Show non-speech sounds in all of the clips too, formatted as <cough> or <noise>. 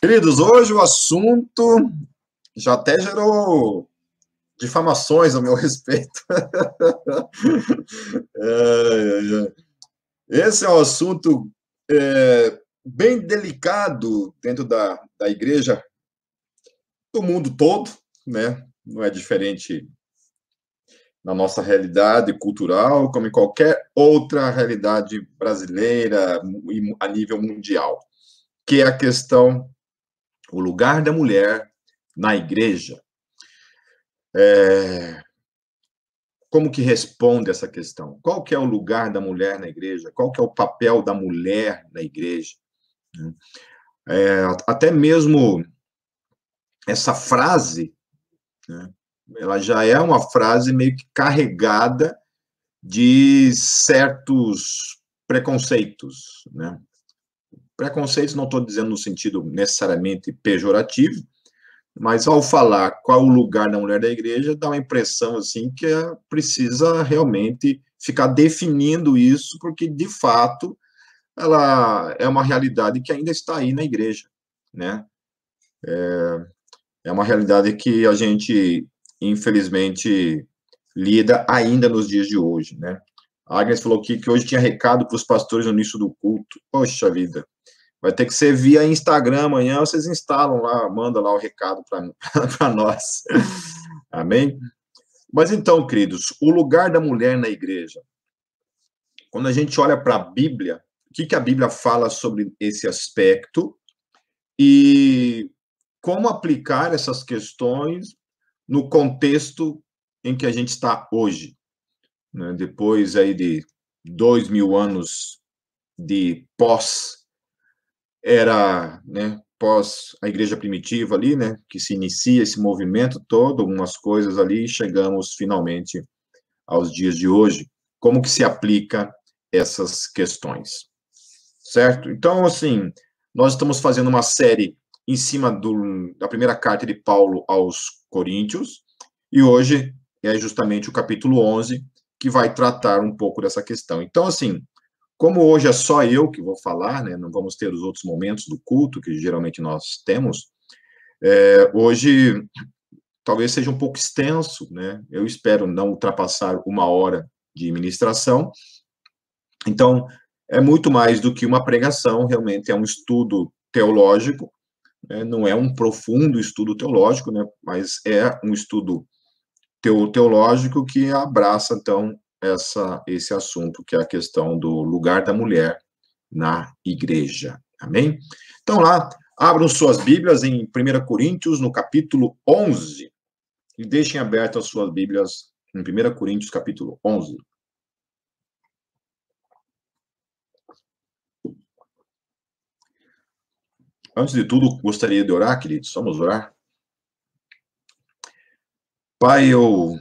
Queridos, hoje o assunto já até gerou difamações a meu <laughs> respeito. Esse é um assunto é, bem delicado dentro da, da igreja do mundo todo, né? Não é diferente na nossa realidade cultural, como em qualquer outra realidade brasileira a nível mundial, que é a questão, o lugar da mulher na igreja. É, como que responde essa questão? Qual que é o lugar da mulher na igreja? Qual que é o papel da mulher na igreja? É, até mesmo essa frase, né, ela já é uma frase meio que carregada de certos preconceitos, né? Preconceitos não estou dizendo no sentido necessariamente pejorativo, mas ao falar qual o lugar da mulher da igreja, dá uma impressão assim que é, precisa realmente ficar definindo isso, porque de fato ela é uma realidade que ainda está aí na igreja, né? É, é uma realidade que a gente infelizmente lida ainda nos dias de hoje, né? A Agnes falou que, que hoje tinha recado para os pastores no início do culto. Poxa vida, Vai ter que ser via Instagram amanhã, vocês instalam lá, manda lá o recado para <laughs> nós. Amém? Mas então, queridos, o lugar da mulher na igreja. Quando a gente olha para a Bíblia, o que, que a Bíblia fala sobre esse aspecto e como aplicar essas questões no contexto em que a gente está hoje, né? depois aí de dois mil anos de pós era, né, pós a igreja primitiva ali, né, que se inicia esse movimento todo, algumas coisas ali, e chegamos finalmente aos dias de hoje. Como que se aplica essas questões? Certo? Então, assim, nós estamos fazendo uma série em cima do, da primeira carta de Paulo aos Coríntios, e hoje é justamente o capítulo 11 que vai tratar um pouco dessa questão. Então, assim, como hoje é só eu que vou falar, né, não vamos ter os outros momentos do culto que geralmente nós temos, é, hoje talvez seja um pouco extenso, né? Eu espero não ultrapassar uma hora de ministração. Então, é muito mais do que uma pregação, realmente é um estudo teológico, né? não é um profundo estudo teológico, né? Mas é um estudo teológico que abraça, então, essa, esse assunto, que é a questão do lugar da mulher na igreja. Amém? Então, lá, abram suas Bíblias em 1 Coríntios, no capítulo 11, e deixem abertas as suas Bíblias em 1 Coríntios, capítulo 11. Antes de tudo, gostaria de orar, queridos. Vamos orar. Pai, eu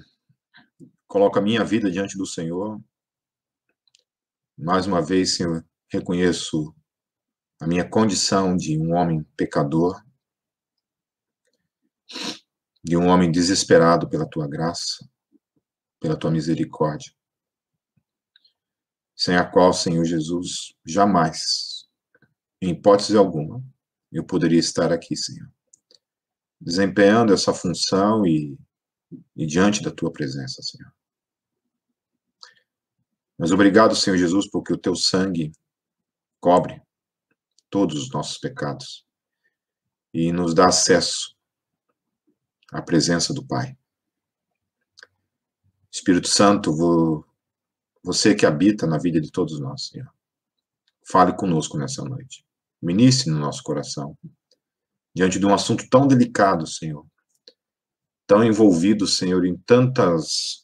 coloco a minha vida diante do Senhor. Mais uma vez, Senhor, reconheço a minha condição de um homem pecador, de um homem desesperado pela tua graça, pela tua misericórdia, sem a qual, Senhor Jesus, jamais, em hipótese alguma, eu poderia estar aqui, Senhor, desempenhando essa função e, e diante da tua presença, Senhor. Mas obrigado, Senhor Jesus, porque o teu sangue cobre todos os nossos pecados e nos dá acesso à presença do Pai. Espírito Santo, você que habita na vida de todos nós, Senhor, fale conosco nessa noite. Ministre no nosso coração, diante de um assunto tão delicado, Senhor, tão envolvido, Senhor, em tantas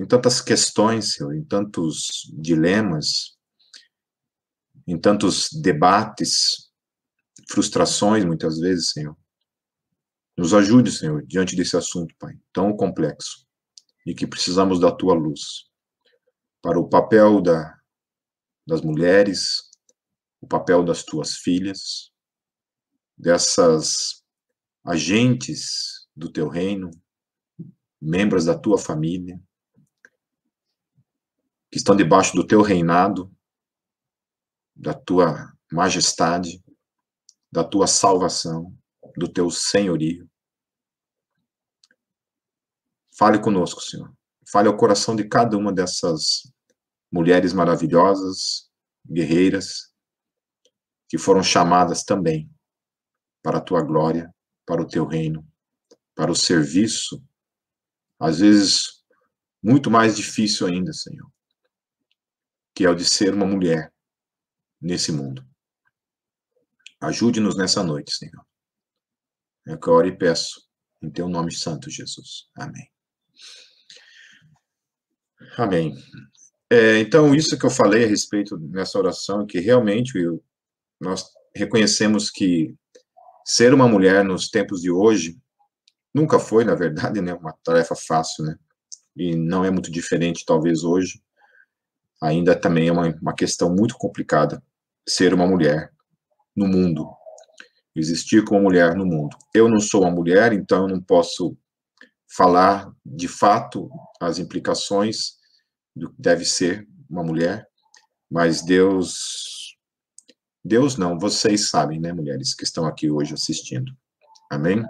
em tantas questões, em tantos dilemas, em tantos debates, frustrações, muitas vezes, Senhor. Nos ajude, Senhor, diante desse assunto, Pai, tão complexo, e que precisamos da Tua luz para o papel da, das mulheres, o papel das Tuas filhas, dessas agentes do Teu reino, membros da Tua família, que estão debaixo do teu reinado, da tua majestade, da tua salvação, do teu senhorio. Fale conosco, Senhor. Fale ao coração de cada uma dessas mulheres maravilhosas, guerreiras, que foram chamadas também para a tua glória, para o teu reino, para o serviço, às vezes muito mais difícil ainda, Senhor, que é o de ser uma mulher nesse mundo. Ajude-nos nessa noite, Senhor. É que eu oro e peço, em teu nome santo, Jesus. Amém. Amém. É, então, isso que eu falei a respeito nessa oração, que realmente eu, nós reconhecemos que ser uma mulher nos tempos de hoje nunca foi, na verdade, né, uma tarefa fácil, né? E não é muito diferente, talvez, hoje. Ainda também é uma, uma questão muito complicada ser uma mulher no mundo, existir como mulher no mundo. Eu não sou uma mulher, então eu não posso falar de fato as implicações do que deve ser uma mulher, mas Deus, Deus não, vocês sabem, né, mulheres que estão aqui hoje assistindo. Amém?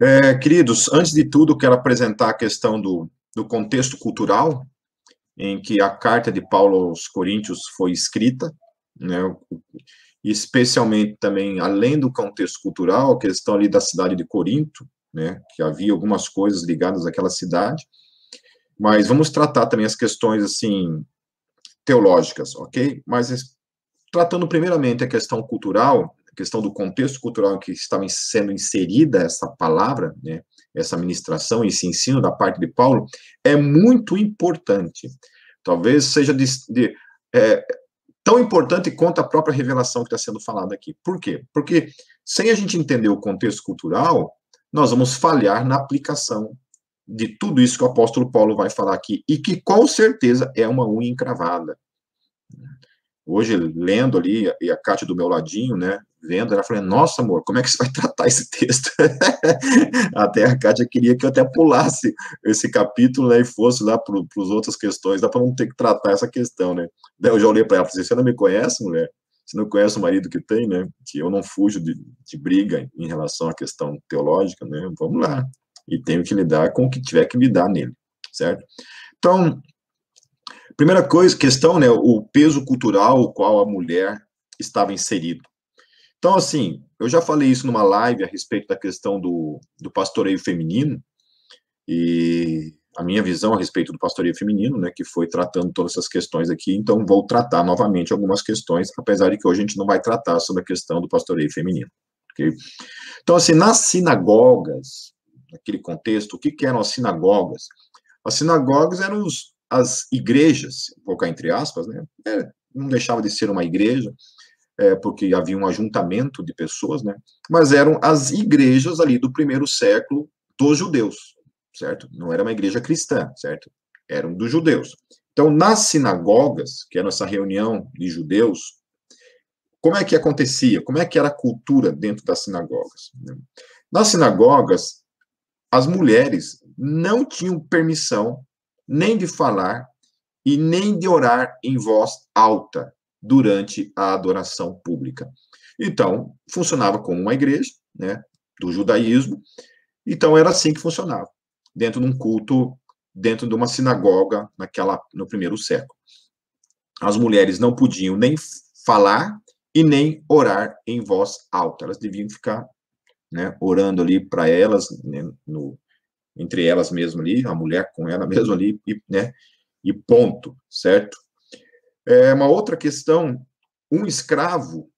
É, queridos, antes de tudo, quero apresentar a questão do, do contexto cultural em que a carta de Paulo aos Coríntios foi escrita, né, especialmente também, além do contexto cultural, a questão ali da cidade de Corinto, né, que havia algumas coisas ligadas àquela cidade, mas vamos tratar também as questões, assim, teológicas, ok? Mas tratando primeiramente a questão cultural, a questão do contexto cultural em que estava sendo inserida essa palavra, né, essa ministração, esse ensino da parte de Paulo, é muito importante. Talvez seja de, de é, tão importante quanto a própria revelação que está sendo falada aqui. Por quê? Porque sem a gente entender o contexto cultural, nós vamos falhar na aplicação de tudo isso que o apóstolo Paulo vai falar aqui, e que com certeza é uma unha encravada. Hoje, lendo ali, e a Cátia do meu ladinho, né, vendo, ela falou, nossa, amor, como é que você vai tratar esse texto? <laughs> até a Kátia queria que eu até pulasse esse capítulo, né, e fosse lá para as outras questões, dá para não ter que tratar essa questão, né? Daí eu já olhei para ela falei, você não me conhece, mulher? Você não conhece o marido que tem, né? Que eu não fujo de, de briga em relação à questão teológica, né? Vamos lá. E tenho que lidar com o que tiver que lidar nele, certo? Então, primeira coisa, questão, né, o peso cultural o qual a mulher estava inserido. Então, assim, eu já falei isso numa live a respeito da questão do, do pastoreio feminino, e a minha visão a respeito do pastoreio feminino, né, que foi tratando todas essas questões aqui, então vou tratar novamente algumas questões, apesar de que hoje a gente não vai tratar sobre a questão do pastoreio feminino. Okay? Então, assim, nas sinagogas, naquele contexto, o que, que eram as sinagogas? As sinagogas eram os, as igrejas, vou colocar entre aspas, né, é, não deixava de ser uma igreja, é, porque havia um ajuntamento de pessoas, né? Mas eram as igrejas ali do primeiro século dos judeus, certo? Não era uma igreja cristã, certo? Eram dos judeus. Então, nas sinagogas, que era essa reunião de judeus, como é que acontecia? Como é que era a cultura dentro das sinagogas? Nas sinagogas, as mulheres não tinham permissão nem de falar e nem de orar em voz alta durante a adoração pública. Então, funcionava como uma igreja, né, do judaísmo. Então era assim que funcionava, dentro de um culto, dentro de uma sinagoga naquela no primeiro século. As mulheres não podiam nem falar e nem orar em voz alta. Elas deviam ficar, né, orando ali para elas, né, no, entre elas mesmo ali, a mulher com ela mesmo ali, e, né, e ponto, certo? É uma outra questão, um escravo,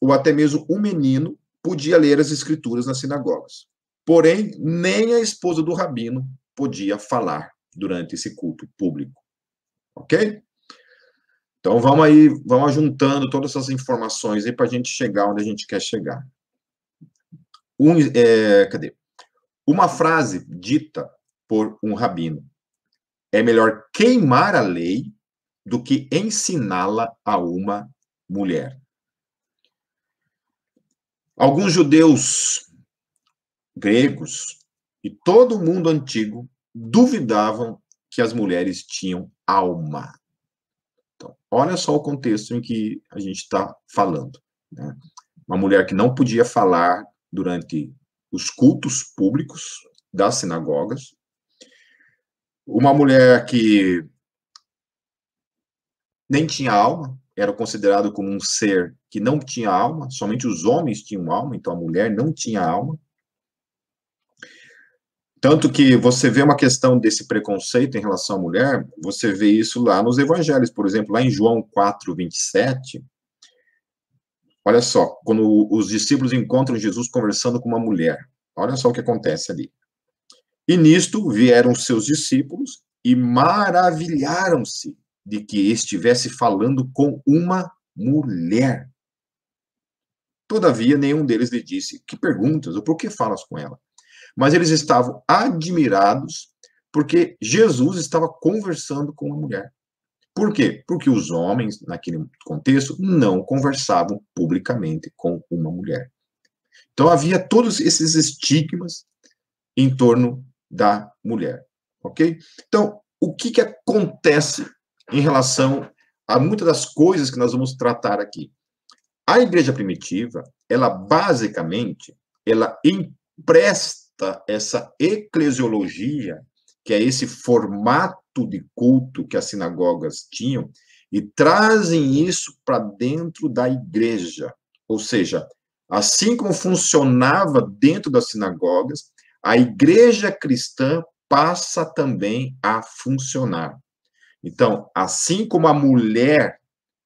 ou até mesmo um menino, podia ler as escrituras nas sinagogas. Porém, nem a esposa do rabino podia falar durante esse culto público. Ok? Então vamos aí, vamos juntando todas essas informações aí para a gente chegar onde a gente quer chegar. Um, é, cadê? Uma frase dita por um rabino. É melhor queimar a lei do que ensiná-la a uma mulher. Alguns judeus gregos e todo o mundo antigo duvidavam que as mulheres tinham alma. Então, olha só o contexto em que a gente está falando. Né? uma mulher que não podia falar durante os cultos públicos das sinagogas, uma mulher que nem tinha alma, era considerado como um ser que não tinha alma, somente os homens tinham alma, então a mulher não tinha alma. Tanto que você vê uma questão desse preconceito em relação à mulher, você vê isso lá nos evangelhos, por exemplo, lá em João 4, 27. Olha só, quando os discípulos encontram Jesus conversando com uma mulher, olha só o que acontece ali. E nisto vieram seus discípulos e maravilharam-se de que estivesse falando com uma mulher. Todavia, nenhum deles lhe disse: Que perguntas ou por que falas com ela? Mas eles estavam admirados porque Jesus estava conversando com uma mulher. Por quê? Porque os homens, naquele contexto, não conversavam publicamente com uma mulher. Então havia todos esses estigmas em torno da mulher, ok? Então, o que, que acontece em relação a muitas das coisas que nós vamos tratar aqui? A igreja primitiva, ela basicamente, ela empresta essa eclesiologia, que é esse formato de culto que as sinagogas tinham, e trazem isso para dentro da igreja. Ou seja, assim como funcionava dentro das sinagogas, a igreja cristã passa também a funcionar. Então, assim como a mulher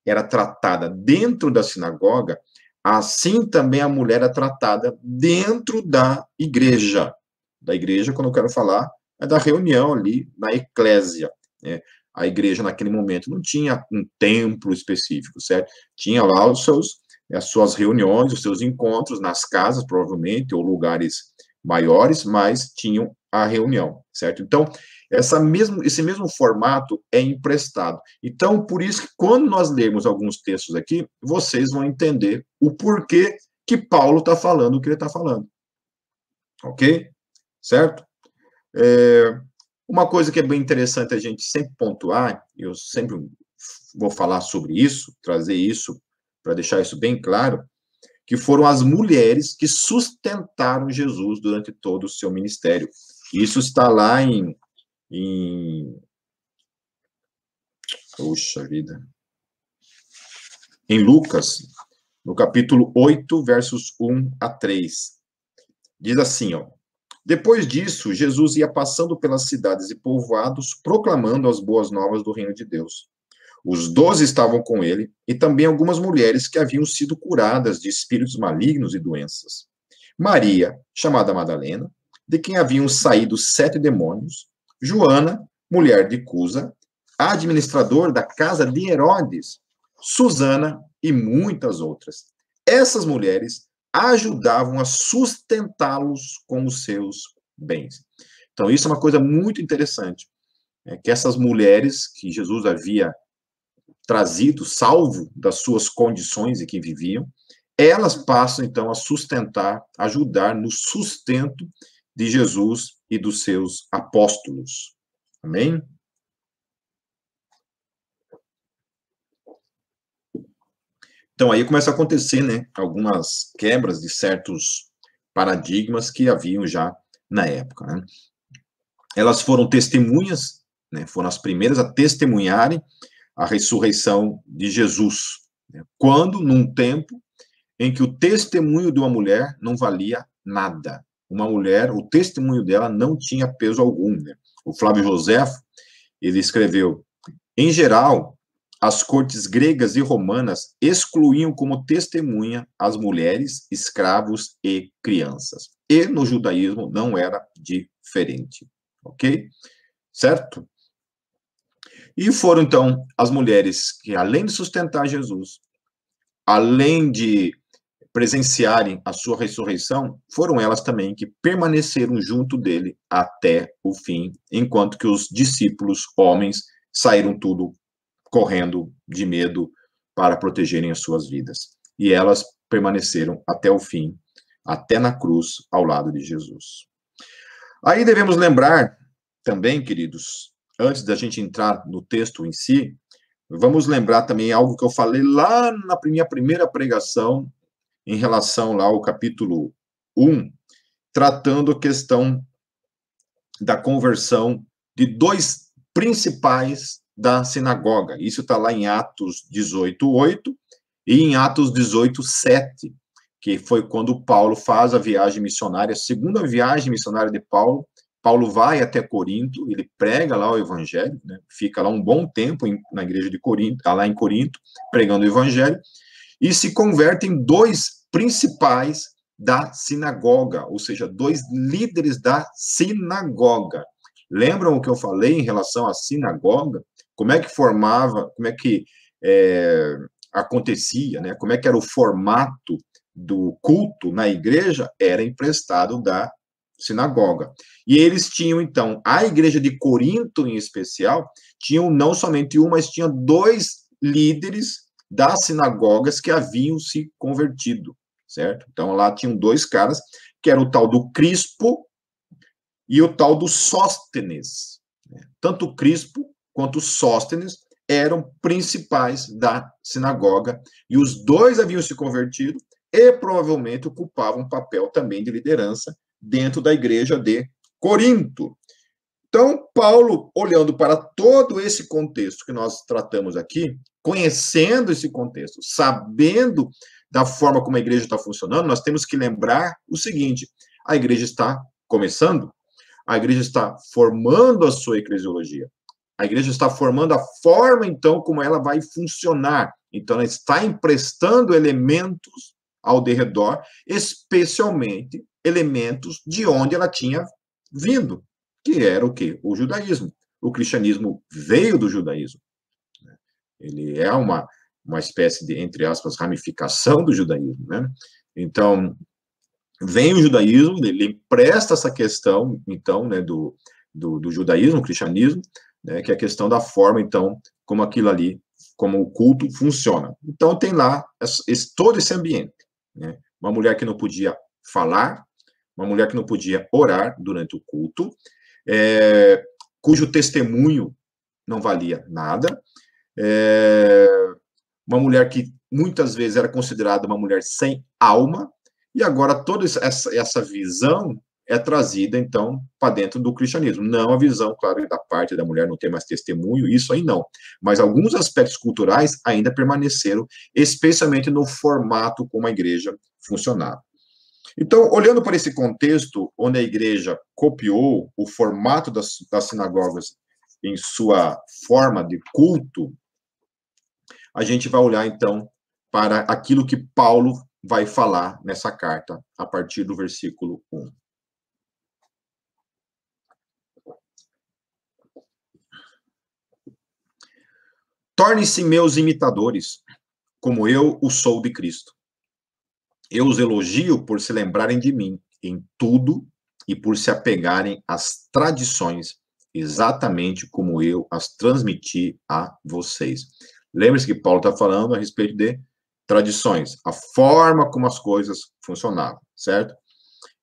era tratada dentro da sinagoga, assim também a mulher é tratada dentro da igreja. Da igreja, quando eu quero falar, é da reunião ali na eclésia. Né? A igreja, naquele momento, não tinha um templo específico, certo? Tinha lá os seus, as suas reuniões, os seus encontros nas casas, provavelmente, ou lugares maiores, mas tinham a reunião, certo? Então, essa mesmo, esse mesmo formato é emprestado. Então, por isso que quando nós lermos alguns textos aqui, vocês vão entender o porquê que Paulo está falando o que ele está falando. Ok? Certo? É, uma coisa que é bem interessante a gente sempre pontuar, eu sempre vou falar sobre isso, trazer isso, para deixar isso bem claro, que foram as mulheres que sustentaram Jesus durante todo o seu ministério. Isso está lá em. Em Puxa vida. Em Lucas, no capítulo 8, versos 1 a 3. Diz assim, ó. Depois disso, Jesus ia passando pelas cidades e povoados, proclamando as boas novas do reino de Deus. Os doze estavam com ele, e também algumas mulheres que haviam sido curadas de espíritos malignos e doenças. Maria, chamada Madalena, de quem haviam saído sete demônios, Joana, mulher de Cusa, administrador da casa de Herodes, Susana e muitas outras. Essas mulheres ajudavam a sustentá-los com os seus bens. Então, isso é uma coisa muito interessante, é que essas mulheres que Jesus havia trazido, salvo das suas condições em que viviam, elas passam então a sustentar, ajudar no sustento de Jesus e dos seus apóstolos. Amém? Então aí começa a acontecer, né, algumas quebras de certos paradigmas que haviam já na época, né? Elas foram testemunhas, né, foram as primeiras a testemunharem a ressurreição de Jesus. Né? Quando, num tempo em que o testemunho de uma mulher não valia nada. Uma mulher, o testemunho dela não tinha peso algum. Né? O Flávio Josefo, ele escreveu, em geral, as cortes gregas e romanas excluíam como testemunha as mulheres, escravos e crianças. E no judaísmo não era diferente. Ok? Certo? E foram, então, as mulheres que, além de sustentar Jesus, além de presenciarem a sua ressurreição, foram elas também que permaneceram junto dele até o fim, enquanto que os discípulos, homens, saíram tudo correndo de medo para protegerem as suas vidas. E elas permaneceram até o fim, até na cruz, ao lado de Jesus. Aí devemos lembrar também, queridos, antes da gente entrar no texto em si, vamos lembrar também algo que eu falei lá na minha primeira pregação, em relação lá ao capítulo 1, tratando a questão da conversão de dois principais da sinagoga. Isso está lá em Atos 18:8 e em Atos 18:7, que foi quando Paulo faz a viagem missionária, a segunda viagem missionária de Paulo. Paulo vai até Corinto, ele prega lá o evangelho, né? fica lá um bom tempo em, na igreja de Corinto, lá em Corinto, pregando o evangelho, e se converte em dois principais da sinagoga, ou seja, dois líderes da sinagoga. Lembram o que eu falei em relação à sinagoga? Como é que formava, como é que é, acontecia, né? Como é que era o formato do culto na igreja? Era emprestado da sinagoga. E eles tinham, então, a igreja de Corinto, em especial, tinham não somente um, mas tinha dois líderes das sinagogas que haviam se convertido certo? Então lá tinham dois caras, que era o tal do Crispo e o tal do Sóstenes. Né? Tanto o Crispo quanto o Sóstenes eram principais da sinagoga, e os dois haviam se convertido e provavelmente ocupavam um papel também de liderança dentro da igreja de Corinto. Então, Paulo, olhando para todo esse contexto que nós tratamos aqui, conhecendo esse contexto, sabendo da forma como a igreja está funcionando, nós temos que lembrar o seguinte: a igreja está começando, a igreja está formando a sua eclesiologia, a igreja está formando a forma, então, como ela vai funcionar. Então, ela está emprestando elementos ao derredor, especialmente elementos de onde ela tinha vindo, que era o quê? O judaísmo. O cristianismo veio do judaísmo. Ele é uma uma espécie de, entre aspas, ramificação do judaísmo, né? Então, vem o judaísmo, ele empresta essa questão, então, né, do, do, do judaísmo, cristianismo, né, que é a questão da forma, então, como aquilo ali, como o culto funciona. Então, tem lá esse, todo esse ambiente, né? Uma mulher que não podia falar, uma mulher que não podia orar durante o culto, é, cujo testemunho não valia nada, é, uma mulher que muitas vezes era considerada uma mulher sem alma, e agora toda essa, essa visão é trazida, então, para dentro do cristianismo. Não a visão, claro, da parte da mulher não ter mais testemunho, isso aí não. Mas alguns aspectos culturais ainda permaneceram, especialmente no formato como a igreja funcionava. Então, olhando para esse contexto, onde a igreja copiou o formato das, das sinagogas em sua forma de culto, a gente vai olhar então para aquilo que Paulo vai falar nessa carta, a partir do versículo 1. Torne-se meus imitadores, como eu o sou de Cristo. Eu os elogio por se lembrarem de mim em tudo e por se apegarem às tradições, exatamente como eu as transmiti a vocês. Lembre-se que Paulo está falando a respeito de tradições, a forma como as coisas funcionavam, certo?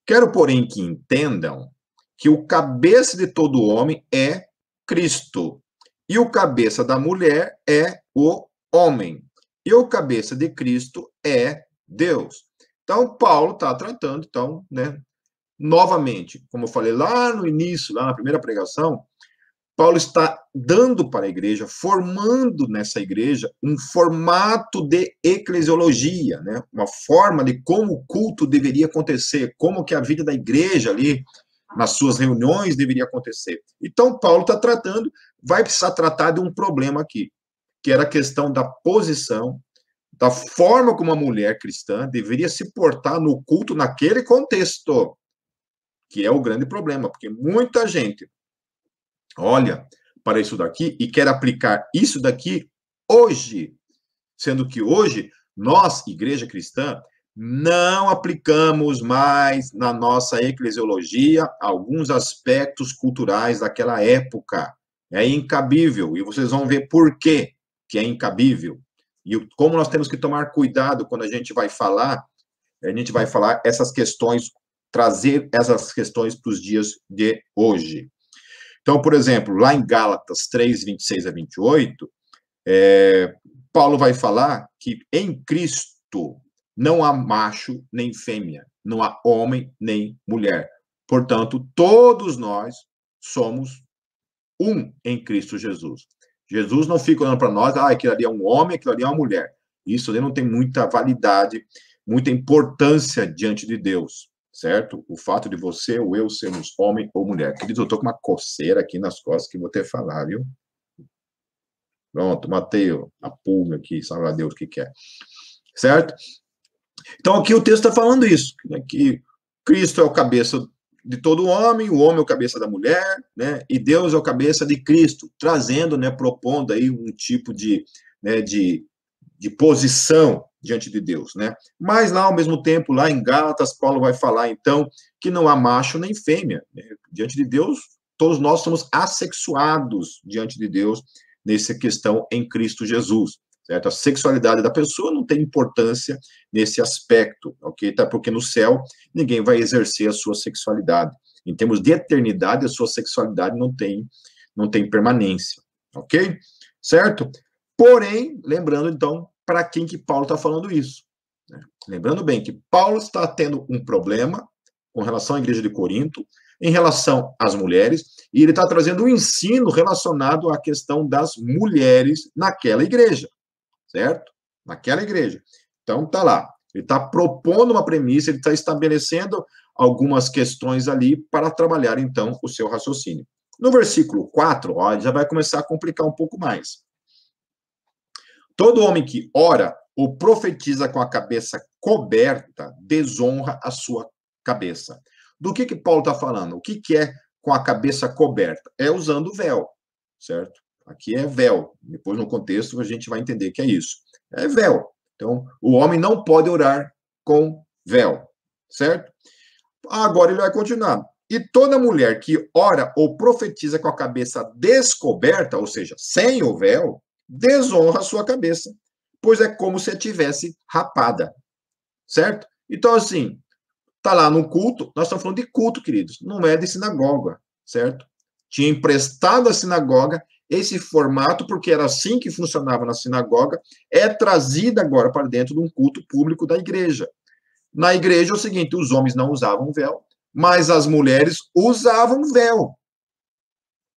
Quero, porém, que entendam que o cabeça de todo homem é Cristo, e o cabeça da mulher é o homem, e o cabeça de Cristo é Deus. Então, Paulo está tratando, então, né, novamente, como eu falei lá no início, lá na primeira pregação, Paulo está dando para a igreja, formando nessa igreja um formato de eclesiologia, né? uma forma de como o culto deveria acontecer, como que a vida da igreja ali, nas suas reuniões, deveria acontecer. Então, Paulo está tratando, vai precisar tratar de um problema aqui, que era a questão da posição, da forma como a mulher cristã deveria se portar no culto naquele contexto, que é o grande problema, porque muita gente olha para isso daqui e quer aplicar isso daqui hoje, sendo que hoje nós, igreja cristã, não aplicamos mais na nossa eclesiologia alguns aspectos culturais daquela época. É incabível, e vocês vão ver por quê que é incabível. E como nós temos que tomar cuidado quando a gente vai falar, a gente vai falar essas questões, trazer essas questões para os dias de hoje. Então, por exemplo, lá em Gálatas 3, 26 a 28, é, Paulo vai falar que em Cristo não há macho nem fêmea, não há homem nem mulher. Portanto, todos nós somos um em Cristo Jesus. Jesus não fica olhando para nós, ah, aquilo ali é um homem, aquilo ali é uma mulher. Isso ali não tem muita validade, muita importância diante de Deus, certo? O fato de você ou eu sermos homem ou mulher. Querido, eu tô com uma coceira aqui nas costas que vou ter que falar, viu? Pronto, matei a pulga aqui, sabe lá Deus o que quer. É. Certo? Então aqui o texto está falando isso, né, que Cristo é o cabeça de todo homem, o homem é o cabeça da mulher, né? E Deus é o cabeça de Cristo, trazendo, né, propondo aí um tipo de, né, de, de posição diante de Deus, né? Mas lá ao mesmo tempo, lá em Gálatas, Paulo vai falar então que não há macho nem fêmea, né? diante de Deus, todos nós somos assexuados diante de Deus nessa questão em Cristo Jesus. Certo? A sexualidade da pessoa não tem importância nesse aspecto, ok? Tá? Porque no céu ninguém vai exercer a sua sexualidade. Em termos de eternidade, a sua sexualidade não tem, não tem permanência, ok? Certo? Porém, lembrando então para quem que Paulo está falando isso. Né? Lembrando bem que Paulo está tendo um problema com relação à igreja de Corinto, em relação às mulheres, e ele está trazendo um ensino relacionado à questão das mulheres naquela igreja, certo? Naquela igreja. Então, tá lá. Ele está propondo uma premissa, ele está estabelecendo algumas questões ali para trabalhar, então, o seu raciocínio. No versículo 4, ó, já vai começar a complicar um pouco mais. Todo homem que ora ou profetiza com a cabeça coberta desonra a sua cabeça. Do que que Paulo está falando? O que, que é com a cabeça coberta? É usando véu, certo? Aqui é véu. Depois, no contexto, a gente vai entender que é isso. É véu. Então, o homem não pode orar com véu, certo? Agora ele vai continuar. E toda mulher que ora ou profetiza com a cabeça descoberta, ou seja, sem o véu, desonra a sua cabeça, pois é como se tivesse rapada, certo? Então, assim, Está lá no culto, nós estamos falando de culto, queridos, não é de sinagoga, certo? Tinha emprestado a sinagoga esse formato, porque era assim que funcionava na sinagoga, é trazido agora para dentro de um culto público da igreja. Na igreja é o seguinte: os homens não usavam véu, mas as mulheres usavam véu.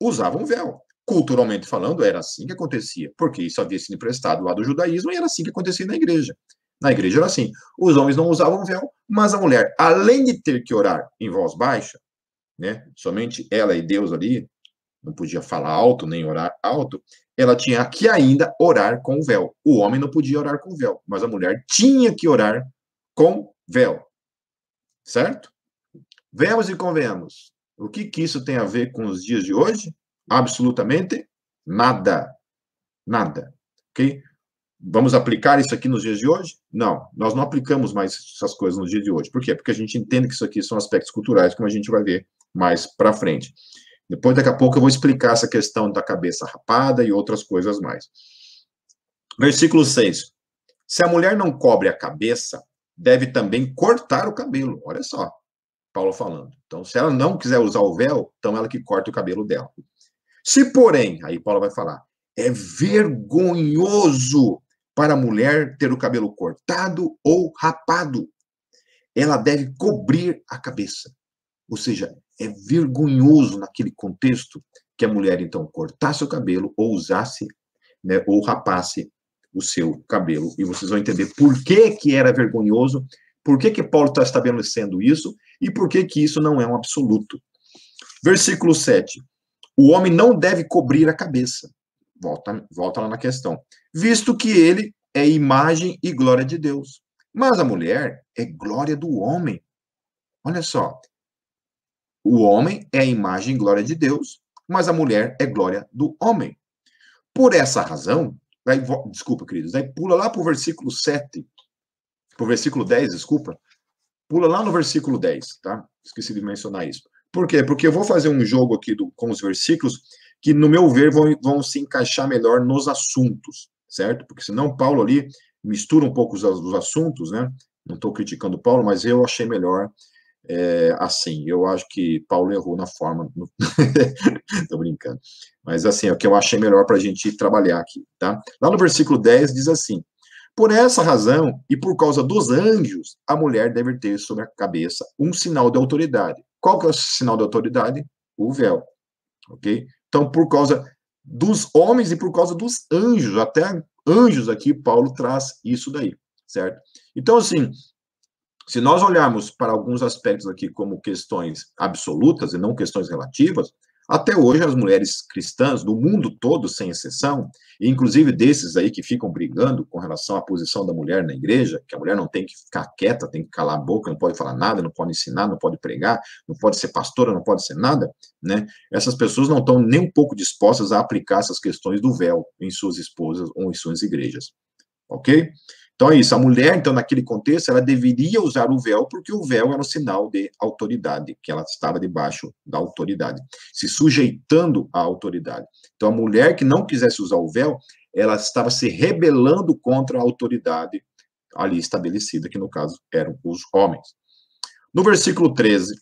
Usavam véu. Culturalmente falando, era assim que acontecia, porque isso havia sido emprestado lá do judaísmo e era assim que acontecia na igreja. Na igreja era assim: os homens não usavam véu, mas a mulher, além de ter que orar em voz baixa, né, somente ela e Deus ali, não podia falar alto nem orar alto, ela tinha que ainda orar com véu. O homem não podia orar com véu, mas a mulher tinha que orar com véu. Certo? Vemos e convenhamos. O que, que isso tem a ver com os dias de hoje? Absolutamente nada. Nada. Ok? Vamos aplicar isso aqui nos dias de hoje? Não, nós não aplicamos mais essas coisas nos dias de hoje. Por quê? Porque a gente entende que isso aqui são aspectos culturais, como a gente vai ver mais para frente. Depois, daqui a pouco, eu vou explicar essa questão da cabeça rapada e outras coisas mais. Versículo 6. Se a mulher não cobre a cabeça, deve também cortar o cabelo. Olha só, Paulo falando. Então, se ela não quiser usar o véu, então ela que corta o cabelo dela. Se, porém, aí Paulo vai falar, é vergonhoso para a mulher ter o cabelo cortado ou rapado. Ela deve cobrir a cabeça. Ou seja, é vergonhoso naquele contexto que a mulher então cortasse o cabelo ou usasse, né, ou rapasse o seu cabelo. E vocês vão entender por que que era vergonhoso, por que que Paulo está estabelecendo isso e por que que isso não é um absoluto. Versículo 7. O homem não deve cobrir a cabeça. Volta, volta lá na questão visto que ele é imagem e glória de Deus. Mas a mulher é glória do homem. Olha só. O homem é a imagem e glória de Deus, mas a mulher é glória do homem. Por essa razão, aí, desculpa, queridos, aí pula lá para o versículo 7, para o versículo 10, desculpa. Pula lá no versículo 10, tá? Esqueci de mencionar isso. Por quê? Porque eu vou fazer um jogo aqui do, com os versículos que, no meu ver, vão, vão se encaixar melhor nos assuntos certo? Porque senão Paulo ali mistura um pouco os, os assuntos, né? Não estou criticando Paulo, mas eu achei melhor é, assim. Eu acho que Paulo errou na forma. Estou <laughs> brincando. Mas assim, é o que eu achei melhor para a gente trabalhar aqui, tá? Lá no versículo 10 diz assim: Por essa razão, e por causa dos anjos, a mulher deve ter sobre a cabeça um sinal de autoridade. Qual que é o sinal de autoridade? O véu. Ok? Então, por causa dos homens e por causa dos anjos, até anjos aqui, Paulo traz isso daí, certo? Então, assim, se nós olharmos para alguns aspectos aqui como questões absolutas e não questões relativas, até hoje, as mulheres cristãs do mundo todo, sem exceção, inclusive desses aí que ficam brigando com relação à posição da mulher na igreja, que a mulher não tem que ficar quieta, tem que calar a boca, não pode falar nada, não pode ensinar, não pode pregar, não pode ser pastora, não pode ser nada, né? Essas pessoas não estão nem um pouco dispostas a aplicar essas questões do véu em suas esposas ou em suas igrejas. Ok? Então é isso. A mulher, então, naquele contexto, ela deveria usar o véu, porque o véu era um sinal de autoridade, que ela estava debaixo da autoridade, se sujeitando à autoridade. Então, a mulher que não quisesse usar o véu, ela estava se rebelando contra a autoridade ali estabelecida, que no caso eram os homens. No versículo 13,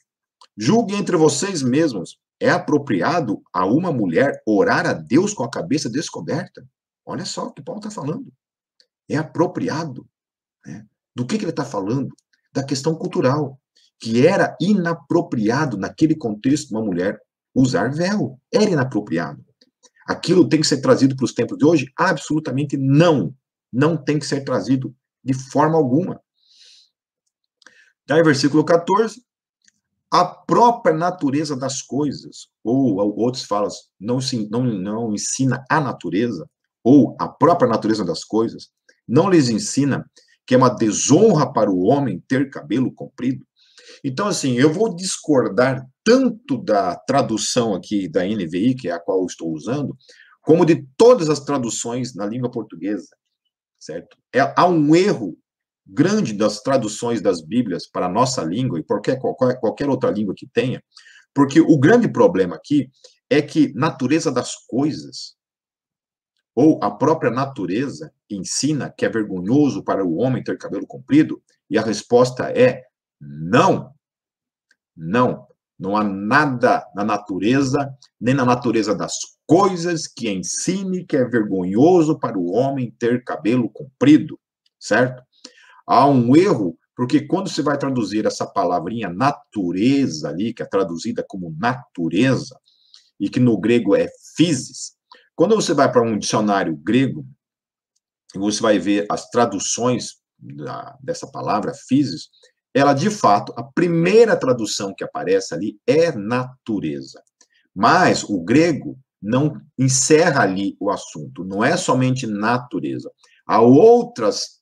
julgue entre vocês mesmos, é apropriado a uma mulher orar a Deus com a cabeça descoberta? Olha só o que Paulo está falando é apropriado. Né? Do que, que ele está falando? Da questão cultural, que era inapropriado naquele contexto uma mulher usar véu. Era inapropriado. Aquilo tem que ser trazido para os tempos de hoje? Absolutamente não. Não tem que ser trazido de forma alguma. Daí, versículo 14. A própria natureza das coisas, ou outros falam, não, não, não ensina a natureza, ou a própria natureza das coisas, não lhes ensina que é uma desonra para o homem ter cabelo comprido? Então, assim, eu vou discordar tanto da tradução aqui da NVI, que é a qual eu estou usando, como de todas as traduções na língua portuguesa, certo? É, há um erro grande das traduções das Bíblias para a nossa língua e qualquer, qualquer, qualquer outra língua que tenha, porque o grande problema aqui é que natureza das coisas ou a própria natureza ensina que é vergonhoso para o homem ter cabelo comprido? E a resposta é não. Não. Não há nada na natureza, nem na natureza das coisas que ensine que é vergonhoso para o homem ter cabelo comprido, certo? Há um erro, porque quando você vai traduzir essa palavrinha natureza ali, que é traduzida como natureza, e que no grego é physis, quando você vai para um dicionário grego, você vai ver as traduções da, dessa palavra, physis, ela de fato, a primeira tradução que aparece ali é natureza. Mas o grego não encerra ali o assunto, não é somente natureza. Há outras,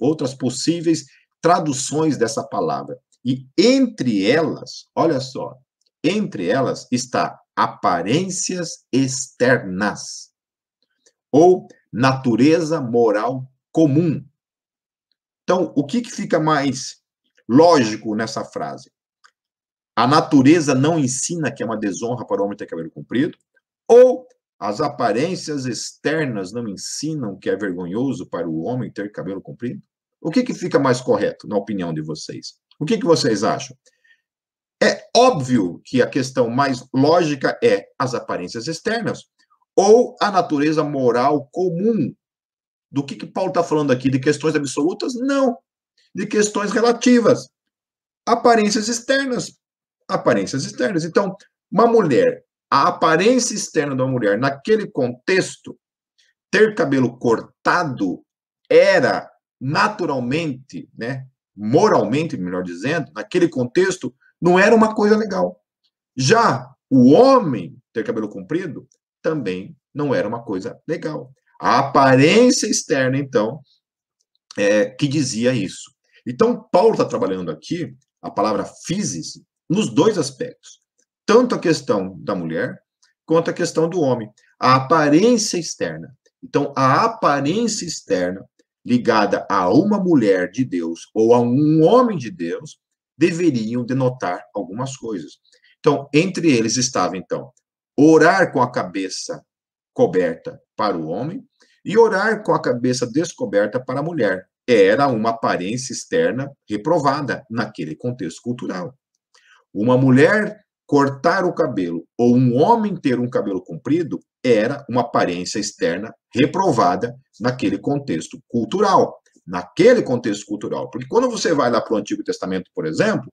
outras possíveis traduções dessa palavra. E entre elas, olha só, entre elas está aparências externas ou natureza moral comum. Então, o que, que fica mais lógico nessa frase? A natureza não ensina que é uma desonra para o homem ter cabelo comprido? Ou as aparências externas não ensinam que é vergonhoso para o homem ter cabelo comprido? O que, que fica mais correto, na opinião de vocês? O que, que vocês acham? É óbvio que a questão mais lógica é as aparências externas ou a natureza moral comum. Do que, que Paulo está falando aqui? De questões absolutas? Não. De questões relativas. Aparências externas. Aparências externas. Então, uma mulher, a aparência externa de uma mulher, naquele contexto, ter cabelo cortado era naturalmente, né, moralmente, melhor dizendo, naquele contexto, não era uma coisa legal. Já o homem ter cabelo comprido também não era uma coisa legal. A aparência externa, então, é, que dizia isso. Então, Paulo está trabalhando aqui a palavra physis nos dois aspectos. Tanto a questão da mulher, quanto a questão do homem. A aparência externa. Então, a aparência externa ligada a uma mulher de Deus ou a um homem de Deus deveriam denotar algumas coisas. Então, entre eles estava, então, orar com a cabeça coberta para o homem e orar com a cabeça descoberta para a mulher. Era uma aparência externa reprovada naquele contexto cultural. Uma mulher cortar o cabelo ou um homem ter um cabelo comprido era uma aparência externa reprovada naquele contexto cultural. naquele contexto cultural. Porque quando você vai lá para o Antigo Testamento, por exemplo,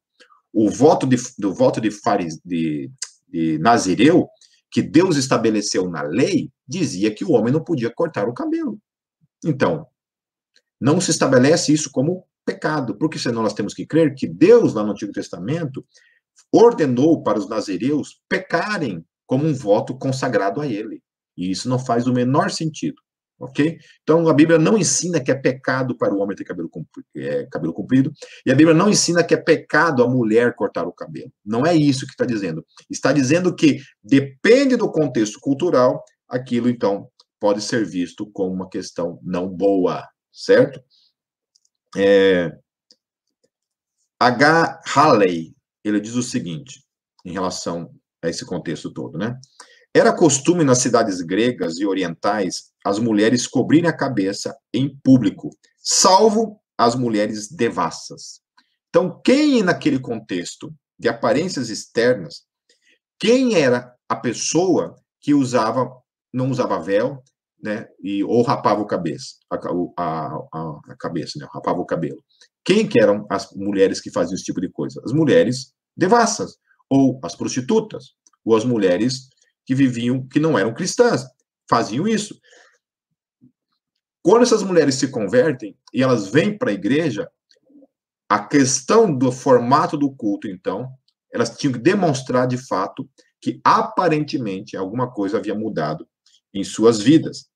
o voto de, do voto de, faris, de, de Nazireu, que Deus estabeleceu na lei, dizia que o homem não podia cortar o cabelo. Então, não se estabelece isso como pecado, porque senão nós temos que crer que Deus, lá no Antigo Testamento, ordenou para os nazireus pecarem como um voto consagrado a ele. E isso não faz o menor sentido. Ok? Então a Bíblia não ensina que é pecado para o homem ter cabelo é, cabelo comprido, e a Bíblia não ensina que é pecado a mulher cortar o cabelo. Não é isso que está dizendo. Está dizendo que depende do contexto cultural, aquilo então pode ser visto como uma questão não boa, certo? É, H. Halley, ele diz o seguinte, em relação a esse contexto todo, né? Era costume nas cidades gregas e orientais as mulheres cobrirem a cabeça em público, salvo as mulheres devassas. Então, quem naquele contexto de aparências externas, quem era a pessoa que usava, não usava véu, né, e, ou rapava o cabeça, a, a, a, cabeça, né, rapava o cabelo. Quem que eram as mulheres que faziam esse tipo de coisa? As mulheres devassas, ou as prostitutas, ou as mulheres que viviam, que não eram cristãs, faziam isso. Quando essas mulheres se convertem e elas vêm para a igreja, a questão do formato do culto, então, elas tinham que demonstrar de fato que aparentemente alguma coisa havia mudado em suas vidas,